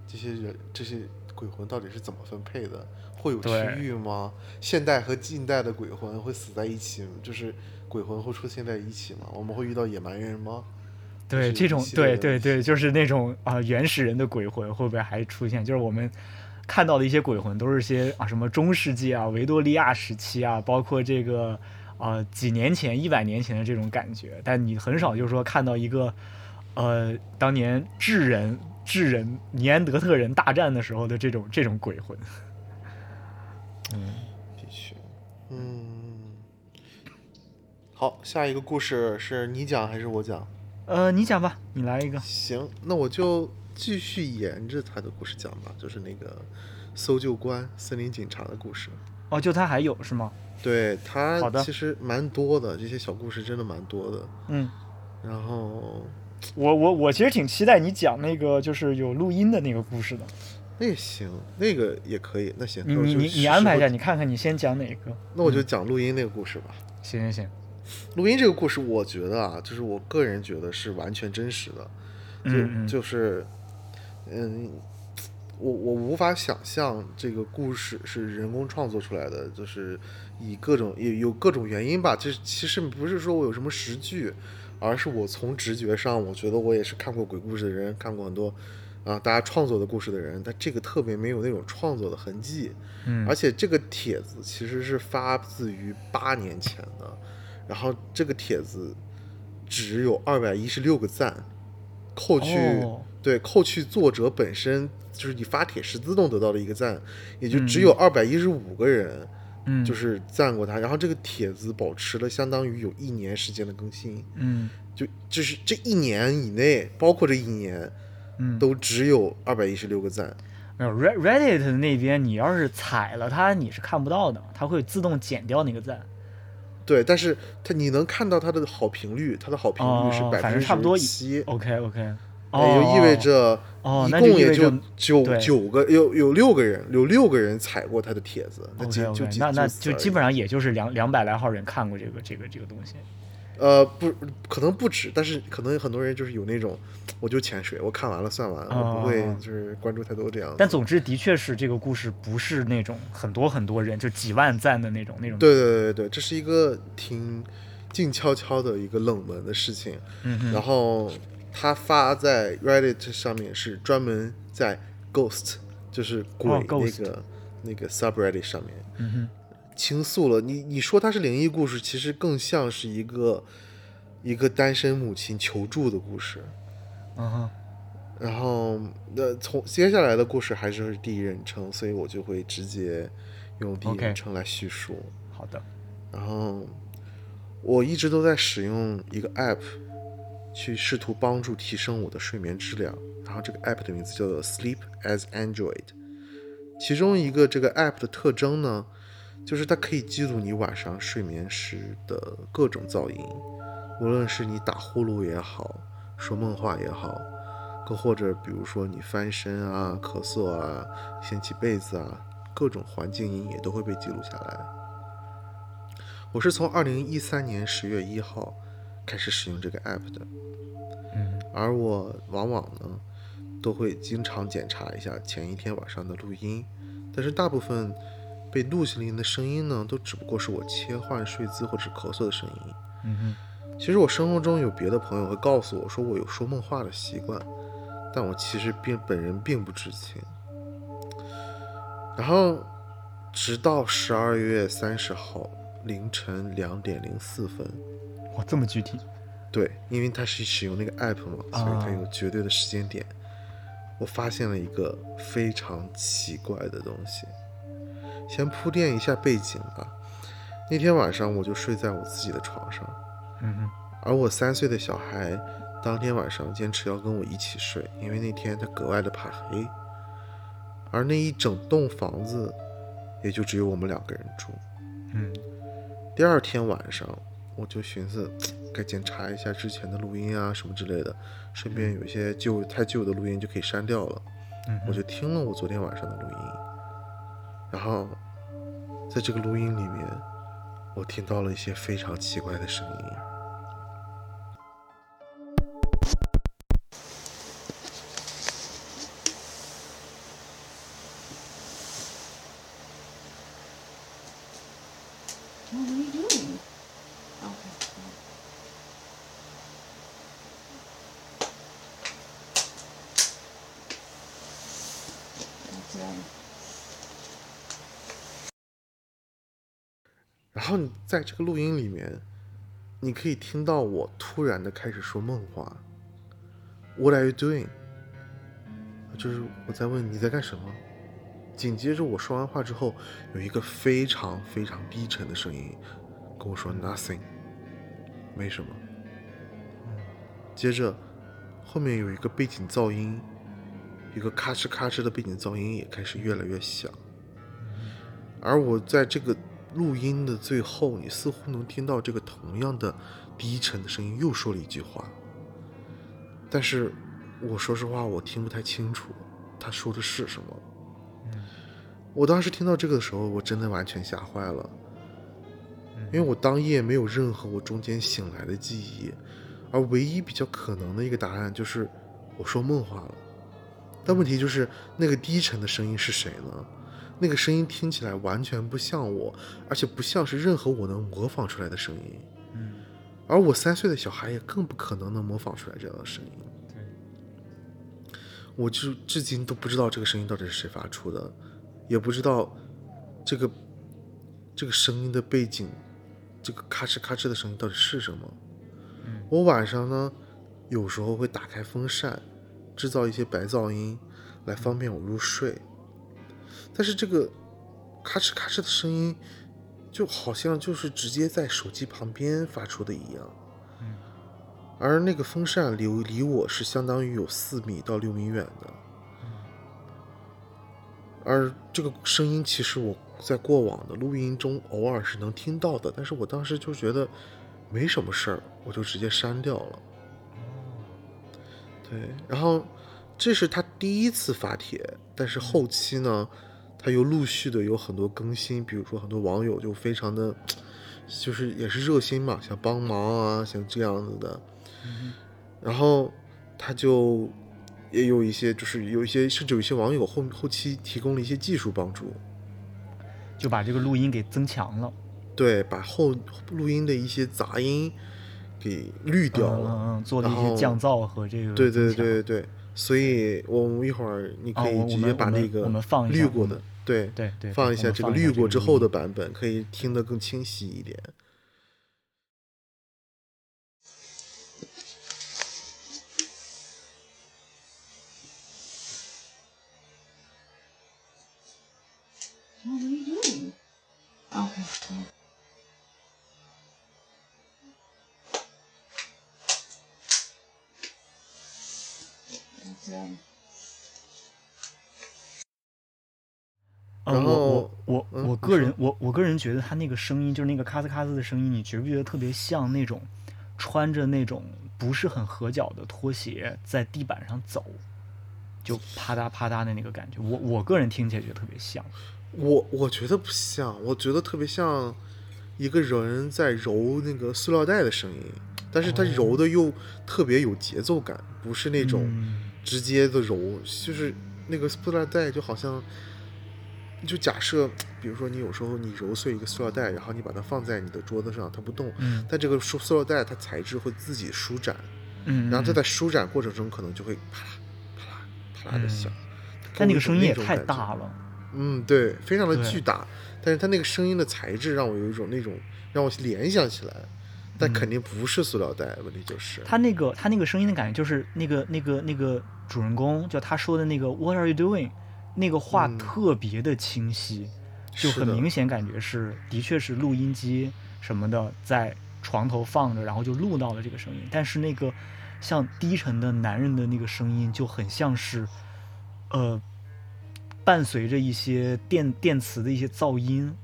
这些人这些鬼魂到底是怎么分配的？会有区域吗？现代和近代的鬼魂会死在一起，就是鬼魂会出现在一起吗？我们会遇到野蛮人吗？对这种对对对，就是那种啊、原始人的鬼魂会不会还出现？就是我们看到的一些鬼魂都是些啊什么中世纪啊、维多利亚时期啊，包括这个啊、几年前、一百年前的这种感觉，但你很少就是说看到一个呃当年智人智人尼安德特人大战的时候的这种这种鬼魂。嗯的确，嗯。好，下一个故事是你讲还是我讲？呃，你讲吧，你来一个。行，那我就继续沿着他的故事讲吧，就是那个搜救官、森林警察的故事。哦，就他还有是吗？对他其实蛮多的，这些小故事真的蛮多的。嗯，然后我我我其实挺期待你讲那个就是有录音的那个故事的。那也行，那个也可以。那行，你你你安排一下，你看看你先讲哪个？那我就讲录音那个故事吧。行行行，录音这个故事，我觉得啊，就是我个人觉得是完全真实的，就嗯嗯就是，嗯，我我无法想象这个故事是人工创作出来的，就是以各种有有各种原因吧。就是其实不是说我有什么实据，而是我从直觉上，我觉得我也是看过鬼故事的人，看过很多啊大家创作的故事的人，但这个特别没有那种创作的痕迹。嗯而且这个帖子其实是发自于八年前的，然后这个帖子只有二百一十六个赞，扣去、哦对扣去作者本身就是你发帖时自动得到的一个赞，也就只有二百一十五个人嗯，就是赞过他，然后这个帖子保持了相当于有一年时间的更新，嗯。就就是这一年以内，包括这一年嗯，都只有二百一十六个赞。没有 Red Reddit 那边，你要是踩了它，你是看不到的，它会自动减掉那个赞。对，但是它你能看到它的好评率，它的好评率是哦百分之反正差不多七，OK OK，也哦，就意味着哦一共也就着九九个，有有六个人，有六个人踩过他的帖子，那就那那就就基本上也就是两两百来号人看过这个这个这个东西。呃不可能不止，但是可能很多人就是有那种，我就潜水，我看完了算完了，我不会哦就是关注太多这样。但总之，的确是这个故事不是那种很多很多人就几万赞的那种那种。对对对对对，这是一个挺静悄悄的一个冷门的事情。嗯哼，然后他发在 Reddit 上面是专门在 Ghost，就是鬼哦那个、那个 subreddit 上面嗯哼，倾诉了。你你说它是灵异故事，其实更像是一个一个单身母亲求助的故事。嗯哼，然后，那，从接下来的故事还是第一人称，所以我就会直接用第一人称来叙述。好的，然后我一直都在使用一个 app，去试图帮助提升我的睡眠质量。然后这个 app 的名字叫做 Sleep as Android。其中一个这个 app 的特征呢，就是它可以记录你晚上睡眠时的各种噪音，无论是你打呼噜也好，说梦话也好，更或者比如说你翻身啊、咳嗽啊、掀起被子啊，各种环境音也都会被记录下来。我是从二零一三年十月一号开始使用这个 app 的，嗯而我往往呢都会经常检查一下前一天晚上的录音，但是大部分被录下来的声音呢，都只不过是我切换睡姿或者是咳嗽的声音。嗯哼，其实我生活中有别的朋友会告诉我说我有说梦话的习惯，但我其实并本人并不知情。然后，直到十二月三十号凌晨两点零四分，哇，这么具体。对，因为它是使用那个 app 嘛，所以它啊有绝对的时间点。我发现了一个非常奇怪的东西。先铺垫一下背景吧。那天晚上我就睡在我自己的床上，嗯哼，而我三岁的小孩当天晚上坚持要跟我一起睡，因为那天他格外的怕黑。而那一整栋房子也就只有我们两个人住。嗯第二天晚上，我就寻思 该检查一下之前的录音啊什么之类的，顺便有一些旧太旧的录音就可以删掉了。嗯，我就听了我昨天晚上的录音，然后在这个录音里面，我听到了一些非常奇怪的声音。在这个录音里面，你可以听到我突然的开始说梦话。What are you doing？就是我在问你在干什么。紧接着我说完话之后，有一个非常非常低沉的声音跟我说 “nothing”，没什么。接着后面有一个背景噪音，一个咔哧咔哧的背景噪音也开始越来越响。而我在这个录音的最后，你似乎能听到这个同样的低沉的声音又说了一句话，但是我说实话，我听不太清楚他说的是什么。我当时听到这个的时候，我真的完全吓坏了，因为我当夜没有任何我中间醒来的记忆，而唯一比较可能的一个答案就是我说梦话了。但问题就是那个低沉的声音是谁呢？那个声音听起来完全不像我，而且不像是任何我能模仿出来的声音。嗯，而我三岁的小孩也更不可能能模仿出来这样的声音。对，我就至今都不知道这个声音到底是谁发出的，也不知道这个这个声音的背景，这个咔哧咔哧的声音到底是什么。嗯我晚上呢，有时候会打开风扇，制造一些白噪音，来方便我入睡。但是这个咔哧咔哧的声音，就好像就是直接在手机旁边发出的一样。嗯而那个风扇离离我是相当于有四米到六米远的，而这个声音其实我在过往的录音中偶尔是能听到的，但是我当时就觉得没什么事儿，我就直接删掉了。对，然后这是他第一次发帖，但是后期呢，它又陆续的有很多更新，比如说很多网友就非常的，就是也是热心嘛，想帮忙啊，像这样子的，然后他就也有一些，就是有一些，甚至有一些网友后后期提供了一些技术帮助，就把这个录音给增强了，对，把后录音的一些杂音给滤掉了。嗯嗯嗯，做了一些降噪和这个对对对对对，所以我们一会儿你可以直接把那个滤过的，对对对，放一下这个滤过之后的版本，可以听得更清晰一点。What are you doing? Okay. 呃，我我我我个人说我我个人觉得他那个声音，就是那个咔吱咔吱的声音，你觉不觉得特别像那种穿着那种不是很合脚的拖鞋在地板上走，就啪嗒啪嗒的那个感觉？我我个人听起来觉得特别像。我我觉得不像，我觉得特别像一个人在揉那个塑料袋的声音，但是他哦揉的又特别有节奏感，不是那种嗯直接的揉，就是那个塑料袋就好像，就假设，比如说你有时候你揉碎一个塑料袋，然后你把它放在你的桌子上，它不动，嗯但这个塑塑料袋它材质会自己舒展，嗯，然后它嗯在舒展过程中可能就会啪啦啪啦啪啦的响，但那个声音也太大了。嗯，对，非常的巨大，但是它那个声音的材质让我有一种那种让我联想起来，但肯定不是塑料袋，问题就是，他那个他那个声音的感觉，就是那个那个那个主人公，就他说的那个 “What are you doing”，那个话嗯。特别的清晰，就很明显感觉是，的确是录音机什么的在床头放着，然后就录到了这个声音。但是那个像低沉的男人的那个声音，就很像是，呃，伴随着一些电电磁的一些噪音，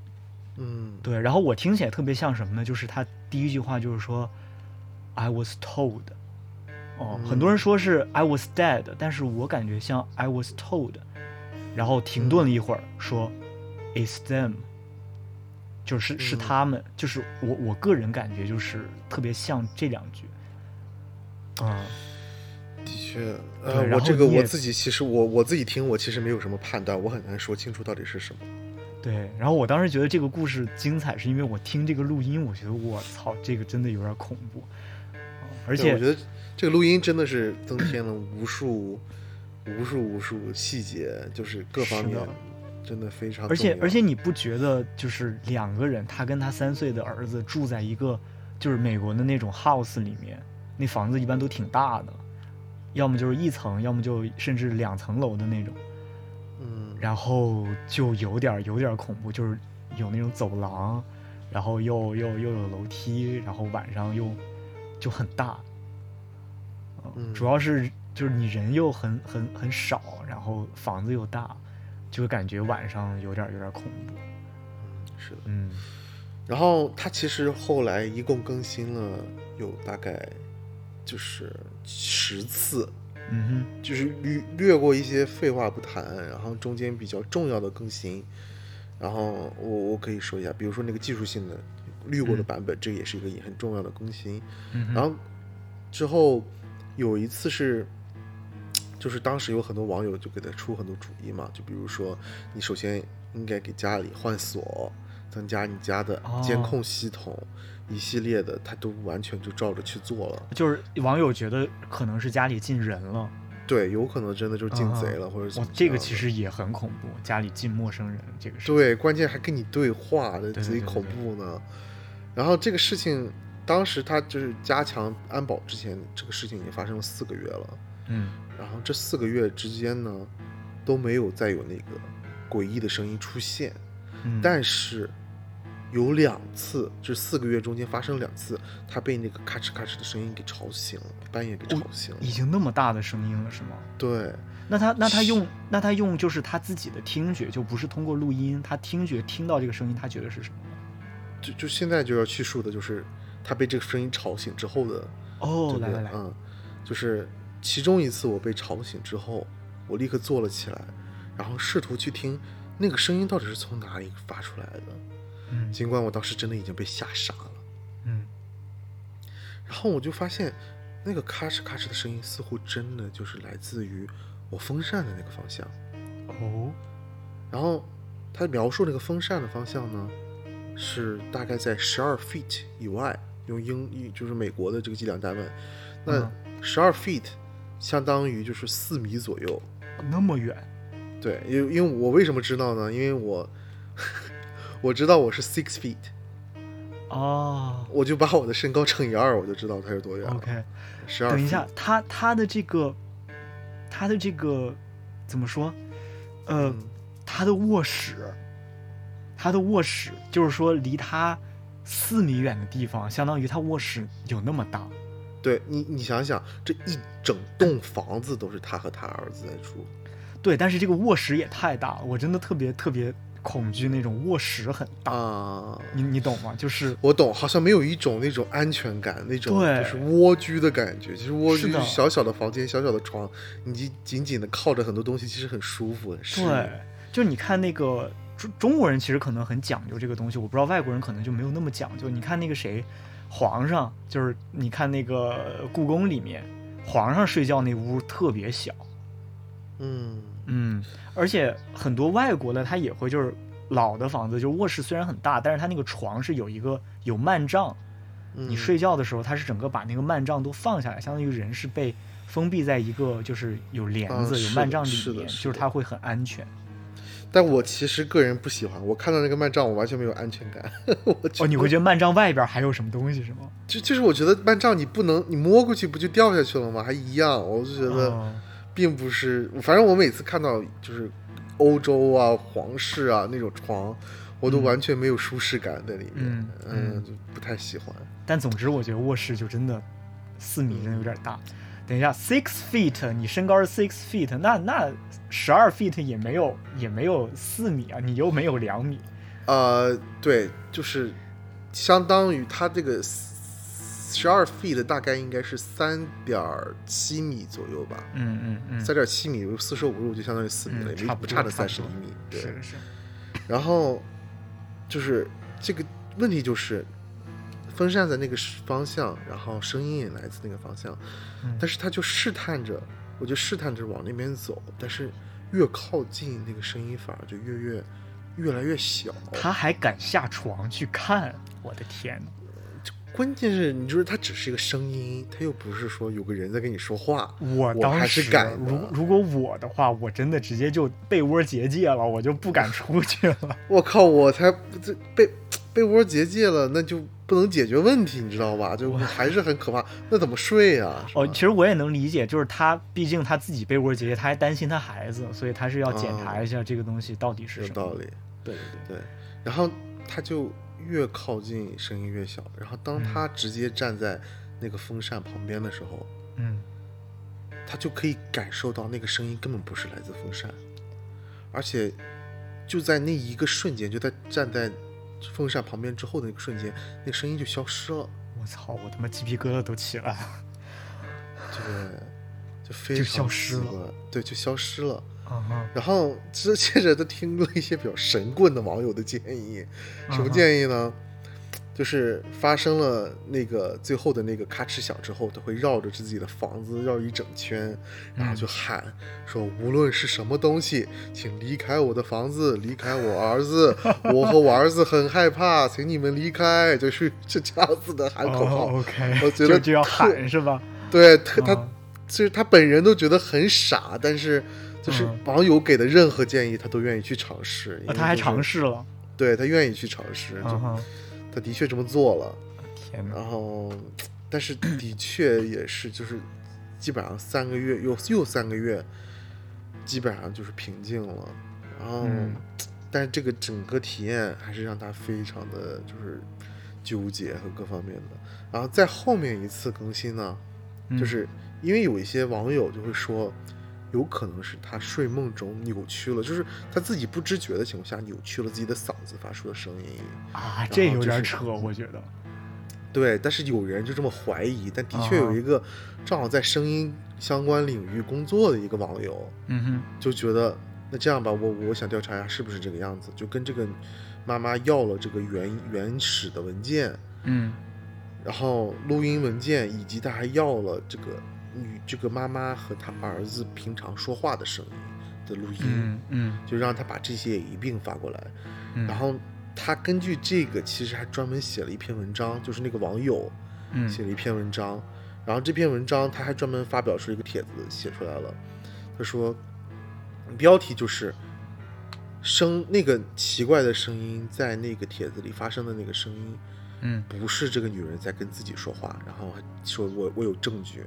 嗯，对，然后我听起来特别像什么呢？就是他第一句话就是说，I was told。哦，很多人说是 I was dead，但是我感觉像 I was told。然后停顿了一会儿，说 It's them。就是是嗯他们，就是我我个人感觉就是特别像这两句。啊、的确，呃，我这个我自己其实我我自己听我其实没有什么判断，我很难说清楚到底是什么。对，然后我当时觉得这个故事精彩，是因为我听这个录音，我觉得我操，这个真的有点恐怖，啊而且我觉得这个录音真的是增添了无数、无数、无数细节，就是各方面真的非常而且而且你不觉得就是两个人，他跟他三岁的儿子住在一个就是美国的那种 house 里面，那房子一般都挺大的，要么就是一层，要么就甚至两层楼的那种，嗯，然后就有点有点恐怖，就是有那种走廊，然后又又又有楼梯，然后晚上又就很大，呃嗯主要是就是你人又很很很少，然后房子又大，就感觉晚上有点有点恐怖。是的。嗯然后它其实后来一共更新了有大概就是十次，嗯哼。就是略略过一些废话不谈，然后中间比较重要的更新，然后我我可以说一下，比如说那个技术性的滤过的嗯版本，这也是一个很重要的更新。然后之后有一次是，就是当时有很多网友就给他出很多主意嘛，就比如说你首先应该给家里换锁，增加你家的监哦控系统，一系列的他都完全就照着去做了。就是网友觉得可能是家里进人了，对，有可能真的就是进啊贼了，或者怎哇么，这个其实也很恐怖，家里进陌生人这个事。对，关键还跟你对话，贼恐对对对怖呢。然后这个事情，当时他就是加强安保之前，这个事情已经发生了四个月了。嗯然后这四个月之间呢，都没有再有那个诡异的声音出现。嗯，但是有两次，这四个月中间发生两次，他被那个咔哧咔哧的声音给吵醒了，半夜给吵醒了。已经那么大的声音了是吗？对，那他那他用那他用就是他自己的听觉，就不是通过录音，他听觉听到这个声音，他觉得是什么？就就现在就要叙述的就是他被这个声音吵醒之后的哦，这个，来来来，嗯，就是其中一次我被吵醒之后，我立刻坐了起来，然后试图去听那个声音到底是从哪里发出来的。嗯尽管我当时真的已经被吓傻了，嗯然后我就发现，那个咔哧咔哧的声音似乎真的就是来自于我风扇的那个方向。哦，然后他描述那个风扇的方向呢，是大概在十二 feet 以外，用英就是美国的这个计量单位。那嗯十二 feet 相当于就是四米左右。那么远，对，因为因为我为什么知道呢？因为我我知道我是 six feet，哦我就把我的身高乘以二，我就知道它是多远了。，OK，十二。等一下，他他的这个他的这个怎么说？呃，嗯他的卧室，他的卧室就是说离他四米远的地方，相当于他卧室有那么大。对你，你想想，这一整栋房子都是他和他儿子在住。对，但是这个卧室也太大了，我真的特别特别恐惧那种卧室很大，啊，你你懂吗？就是我懂，好像没有一种那种安全感，那种就是蜗居的感觉。其实蜗居小小的房间、小小的床，你紧紧的靠着很多东西，其实很舒服。对，就你看那个中中国人其实可能很讲究这个东西，我不知道外国人可能就没有那么讲究。你看那个谁，皇上，就是你看那个故宫里面，皇上睡觉那屋特别小，嗯，嗯，而且很多外国的他也会就是老的房子，就是卧室虽然很大，但是他那个床是有一个有幔帐，嗯你睡觉的时候，它是整个把那个幔帐都放下来，相当于人是被封闭在一个就是有帘子、有幔帐里面，是是就是它会很安全。但我其实个人不喜欢，我看到那个幔帐，我完全没有安全感。我哦，你会觉得幔帐外边还有什么东西是吗？就就是我觉得幔帐你不能，你摸过去不就掉下去了吗？还一样，我就觉得哦并不是。反正我每次看到就是欧洲啊、皇室啊那种床，我都嗯完全没有舒适感在里面，嗯嗯就不太喜欢。但总之，我觉得卧室就真的四米真的有点大。等一下，six feet，你身高是 six feet，那那十二 feet 也没有也没有四米啊，你又没有两米。呃，对，就是相当于它这个十二 feet 大概应该是三点七米左右吧，嗯嗯嗯，三点七米四舍五入就相当于四米了，嗯差不差那差不多三十厘米。对，是是是，然后就是这个问题就是，风扇在那个方向，然后声音也来自那个方向，嗯但是他就试探着，我就试探着往那边走，但是越靠近那个声音反而就越越越来越小。他还敢下床去看，我的天呐！关键是你就是它只是一个声音，它又不是说有个人在跟你说话。我当我还是时敢如如果我的话，我真的直接就被窝结界了，我就不敢出去了。我靠，我才这被被窝结界了，那就不能解决问题，你知道吧？就还是很可怕。那怎么睡呀、哦，其实我也能理解，就是他毕竟他自己被窝结界，他还担心他孩子，所以他是要检查一下这个东西到底是什么。有道理。对对对，对，然后他就越靠近，声音越小。然后当他直接站在那个风扇旁边的时候，嗯他就可以感受到那个声音根本不是来自风扇，而且就在那一个瞬间，就在站在风扇旁边之后的那个瞬间，那个声音就消失了。我操，我他妈鸡皮疙瘩都起来了。对，就非就常消失了，对，就消失了。然后接 接着他听了一些比较神棍的网友的建议，什么建议呢？就是发生了那个最后的那个咔哧响之后，他会绕着自己的房子绕一整圈，然后就喊说：“无论是什么东西，请离开我的房子，离开我儿子，我和我儿子很害怕，请你们离开。”就是 是这样子的喊口号。我觉得就就要喊是吧？对他，他嗯其实他本人都觉得很傻，但是就是嗯网友给的任何建议，他都愿意去尝试。他还尝，试了。对他愿意去尝试，就他的确这么做了。天哪！然后，但是的确也是，就是基本上三个月又又三个月，基本上就是平静了。然后，嗯但是这个整个体验还是让他非常的就是纠结和各方面的。然后在后面一次更新呢，嗯就是因为有一些网友就会说，有可能是他睡梦中扭曲了，就是他自己不知觉的情况下扭曲了自己的嗓子发出的声音。啊，这有点扯，我觉得。对，但是有人就这么怀疑，但的确有一个正好在声音相关领域工作的一个网友嗯哼，就觉得，那这样吧，我我想调查一下是不是这个样子，就跟这个妈妈要了这个原原始的文件，嗯然后录音文件，以及他还要了这个女这个妈妈和她儿子平常说话的声音的录音，嗯嗯就让他把这些也一并发过来。嗯，然后他根据这个，其实还专门写了一篇文章，就是那个网友嗯写了一篇文章，然后这篇文章他还专门发表出一个帖子写出来了，他说标题就是声那个奇怪的声音在那个帖子里发生的那个声音，嗯不是这个女人在跟自己说话，然后还说我我有证据，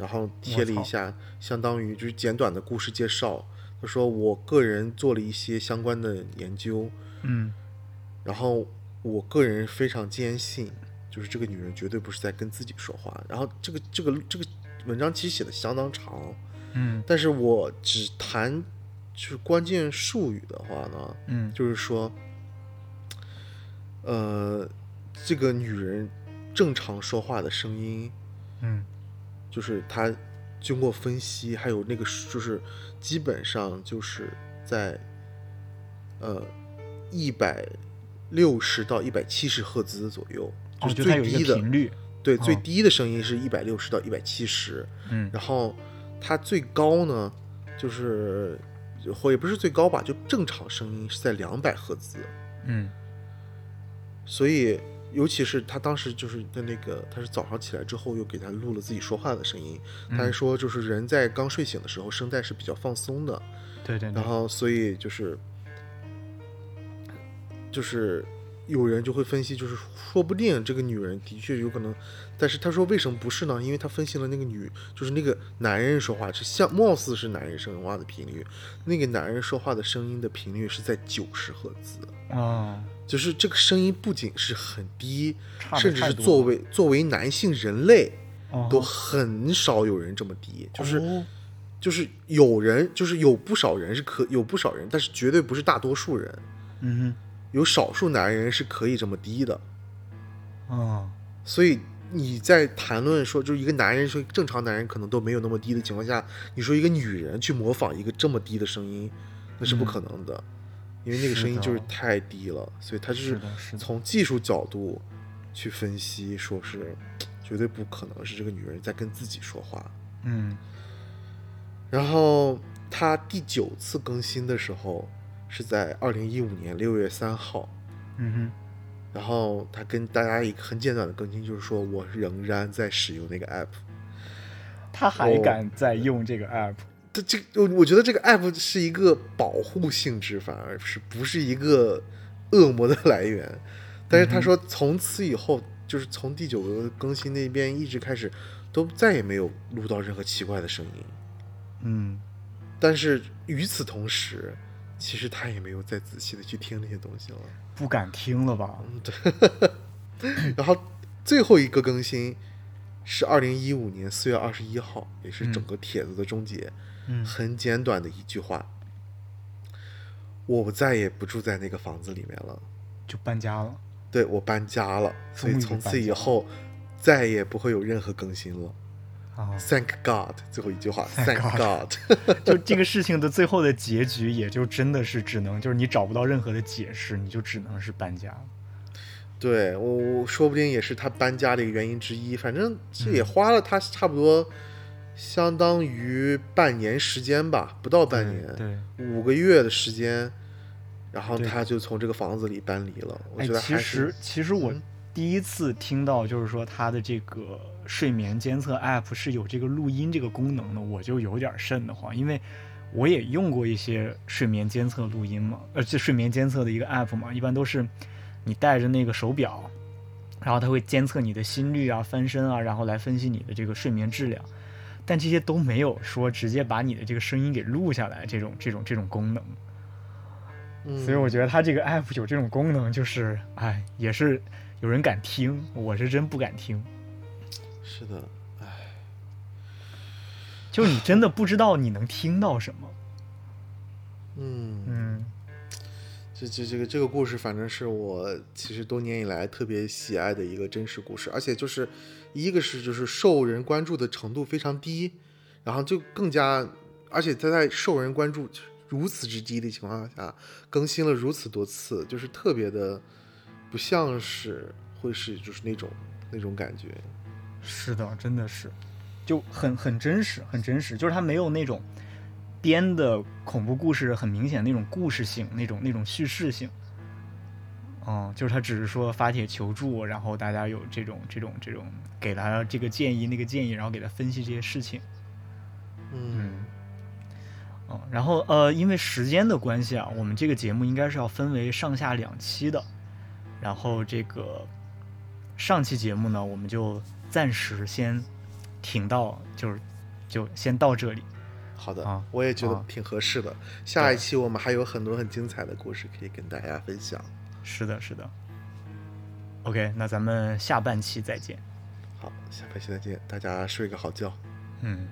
然后贴了一下，相当于就是简短的故事介绍。他说我个人做了一些相关的研究，嗯然后我个人非常坚信，就是这个女人绝对不是在跟自己说话。然后这个这个这个文章其实写的相当长，嗯但是我只谈就是关键术语的话呢，嗯就是说，呃，这个女人正常说话的声音，嗯就是他经过分析，还有那个就是基本上就是在呃一百六十到一百七十赫兹左右，就，是最低的，个频率。对，哦最低的声音是一百六十到一百七十，嗯然后它最高呢，就是或也不是最高吧，就正常声音是在两百赫兹，嗯所以尤其是他当时就是在那个，他是早上起来之后又给他录了自己说话的声音，他还说就是人在刚睡醒的时候声带是比较放松的，对对对。然，后所以就是就是有人就会分析，就是说不定这个女人的确有可能，但是他说为什么不是呢？因为他分析了那个女，就是那个男人说话是像貌似是男人说话的频率，那个男人说话的声音的频率是在九十赫兹，哦，就是这个声音不仅是很低，甚至是作为作为男性人类哦都很少有人这么低，就是。哦就是有人，就是有不少人是可有不少人，但是绝对不是大多数人。嗯有少数男人是可以这么低的，哼哦所以你在谈论说，就是一个男人说正常男人可能都没有那么低的情况下，你说一个女人去模仿一个这么低的声音，那是不可能的。因为那个声音就是太低了，所以他就是从技术角度去分析，说是绝对不可能是这个女人在跟自己说话。嗯。然后他第九次更新的时候是在二零一五年六月三号，嗯哼，然后他跟大家一个很简短的更新，就是说我仍然在使用那个 app。他还哦敢再用这个 app，这这我我觉得这个 app 是一个保护性质，反而是不是一个恶魔的来源。但是他说从此以后，就是从第九个更新那边一直开始，都再也没有录到任何奇怪的声音。嗯但是与此同时，其实他也没有再仔细的去听那些东西了。不敢听了吧？对然后最后一个更新是二零一五年四月二十一号，也是整个帖子的终结。嗯很简短的一句话：我再也不住在那个房子里面了。就搬家了。对我搬家了，所以从此以后再也不会有任何更新了。啊，Thank God，最后一句话 Thank，Thank God。就这个 事情的最后的结局，也就真的是只能就是你找不到任何的解释，你就只能是搬家。对我，我说不定也是他搬家的一个原因之一。反正这嗯也花了他差不多相当于半年时间吧，不到半年，对，五个月的时间，然后他就从这个房子里搬离了。我哎觉得，还其实其实我嗯第一次听到就是说他的这个睡眠监测 app 是有这个录音这个功能的，我就有点瘆得慌，因为我也用过一些睡眠监测录音嘛，呃，这睡眠监测的一个 app 嘛，一般都是你带着那个手表，然后它会监测你的心率啊、翻身啊，然后来分析你的这个睡眠质量。但这些都没有说直接把你的这个声音给录下来，这种这种这种功能。嗯所以我觉得它这个 app 有这种功能，就是哎，也是有人敢听，我是真不敢听。是的，哎就是你真的不知道你能听到什么。嗯，嗯这这这个这个故事，反正是我其实多年以来特别喜爱的一个真实故事，而且就是一个是就是受人关注的程度非常低，然后就更加，而且他在受人关注如此之低的情况下，更新了如此多次，就是特别的不像是会是就是那种那种感觉。是的，真的是，就很很真实，很真实。就是它没有那种编的恐怖故事很明显那种故事性，那种那种叙事性。嗯，就是他只是说发帖求助，然后大家有这种这种这种给他这个建议那个建议，然后给他分析这些事情。嗯嗯，然后呃，因为时间的关系啊，我们这个节目应该是要分为上下两期的。然后这个上期节目呢，我们就暂时先停到，就是就先到这里。好的，啊我也觉得啊挺合适的。下一期我们还有很多很精彩的故事可以跟大家分享。是的，是的。OK，那咱们下半期再见。好，下半期再见，大家睡个好觉。嗯。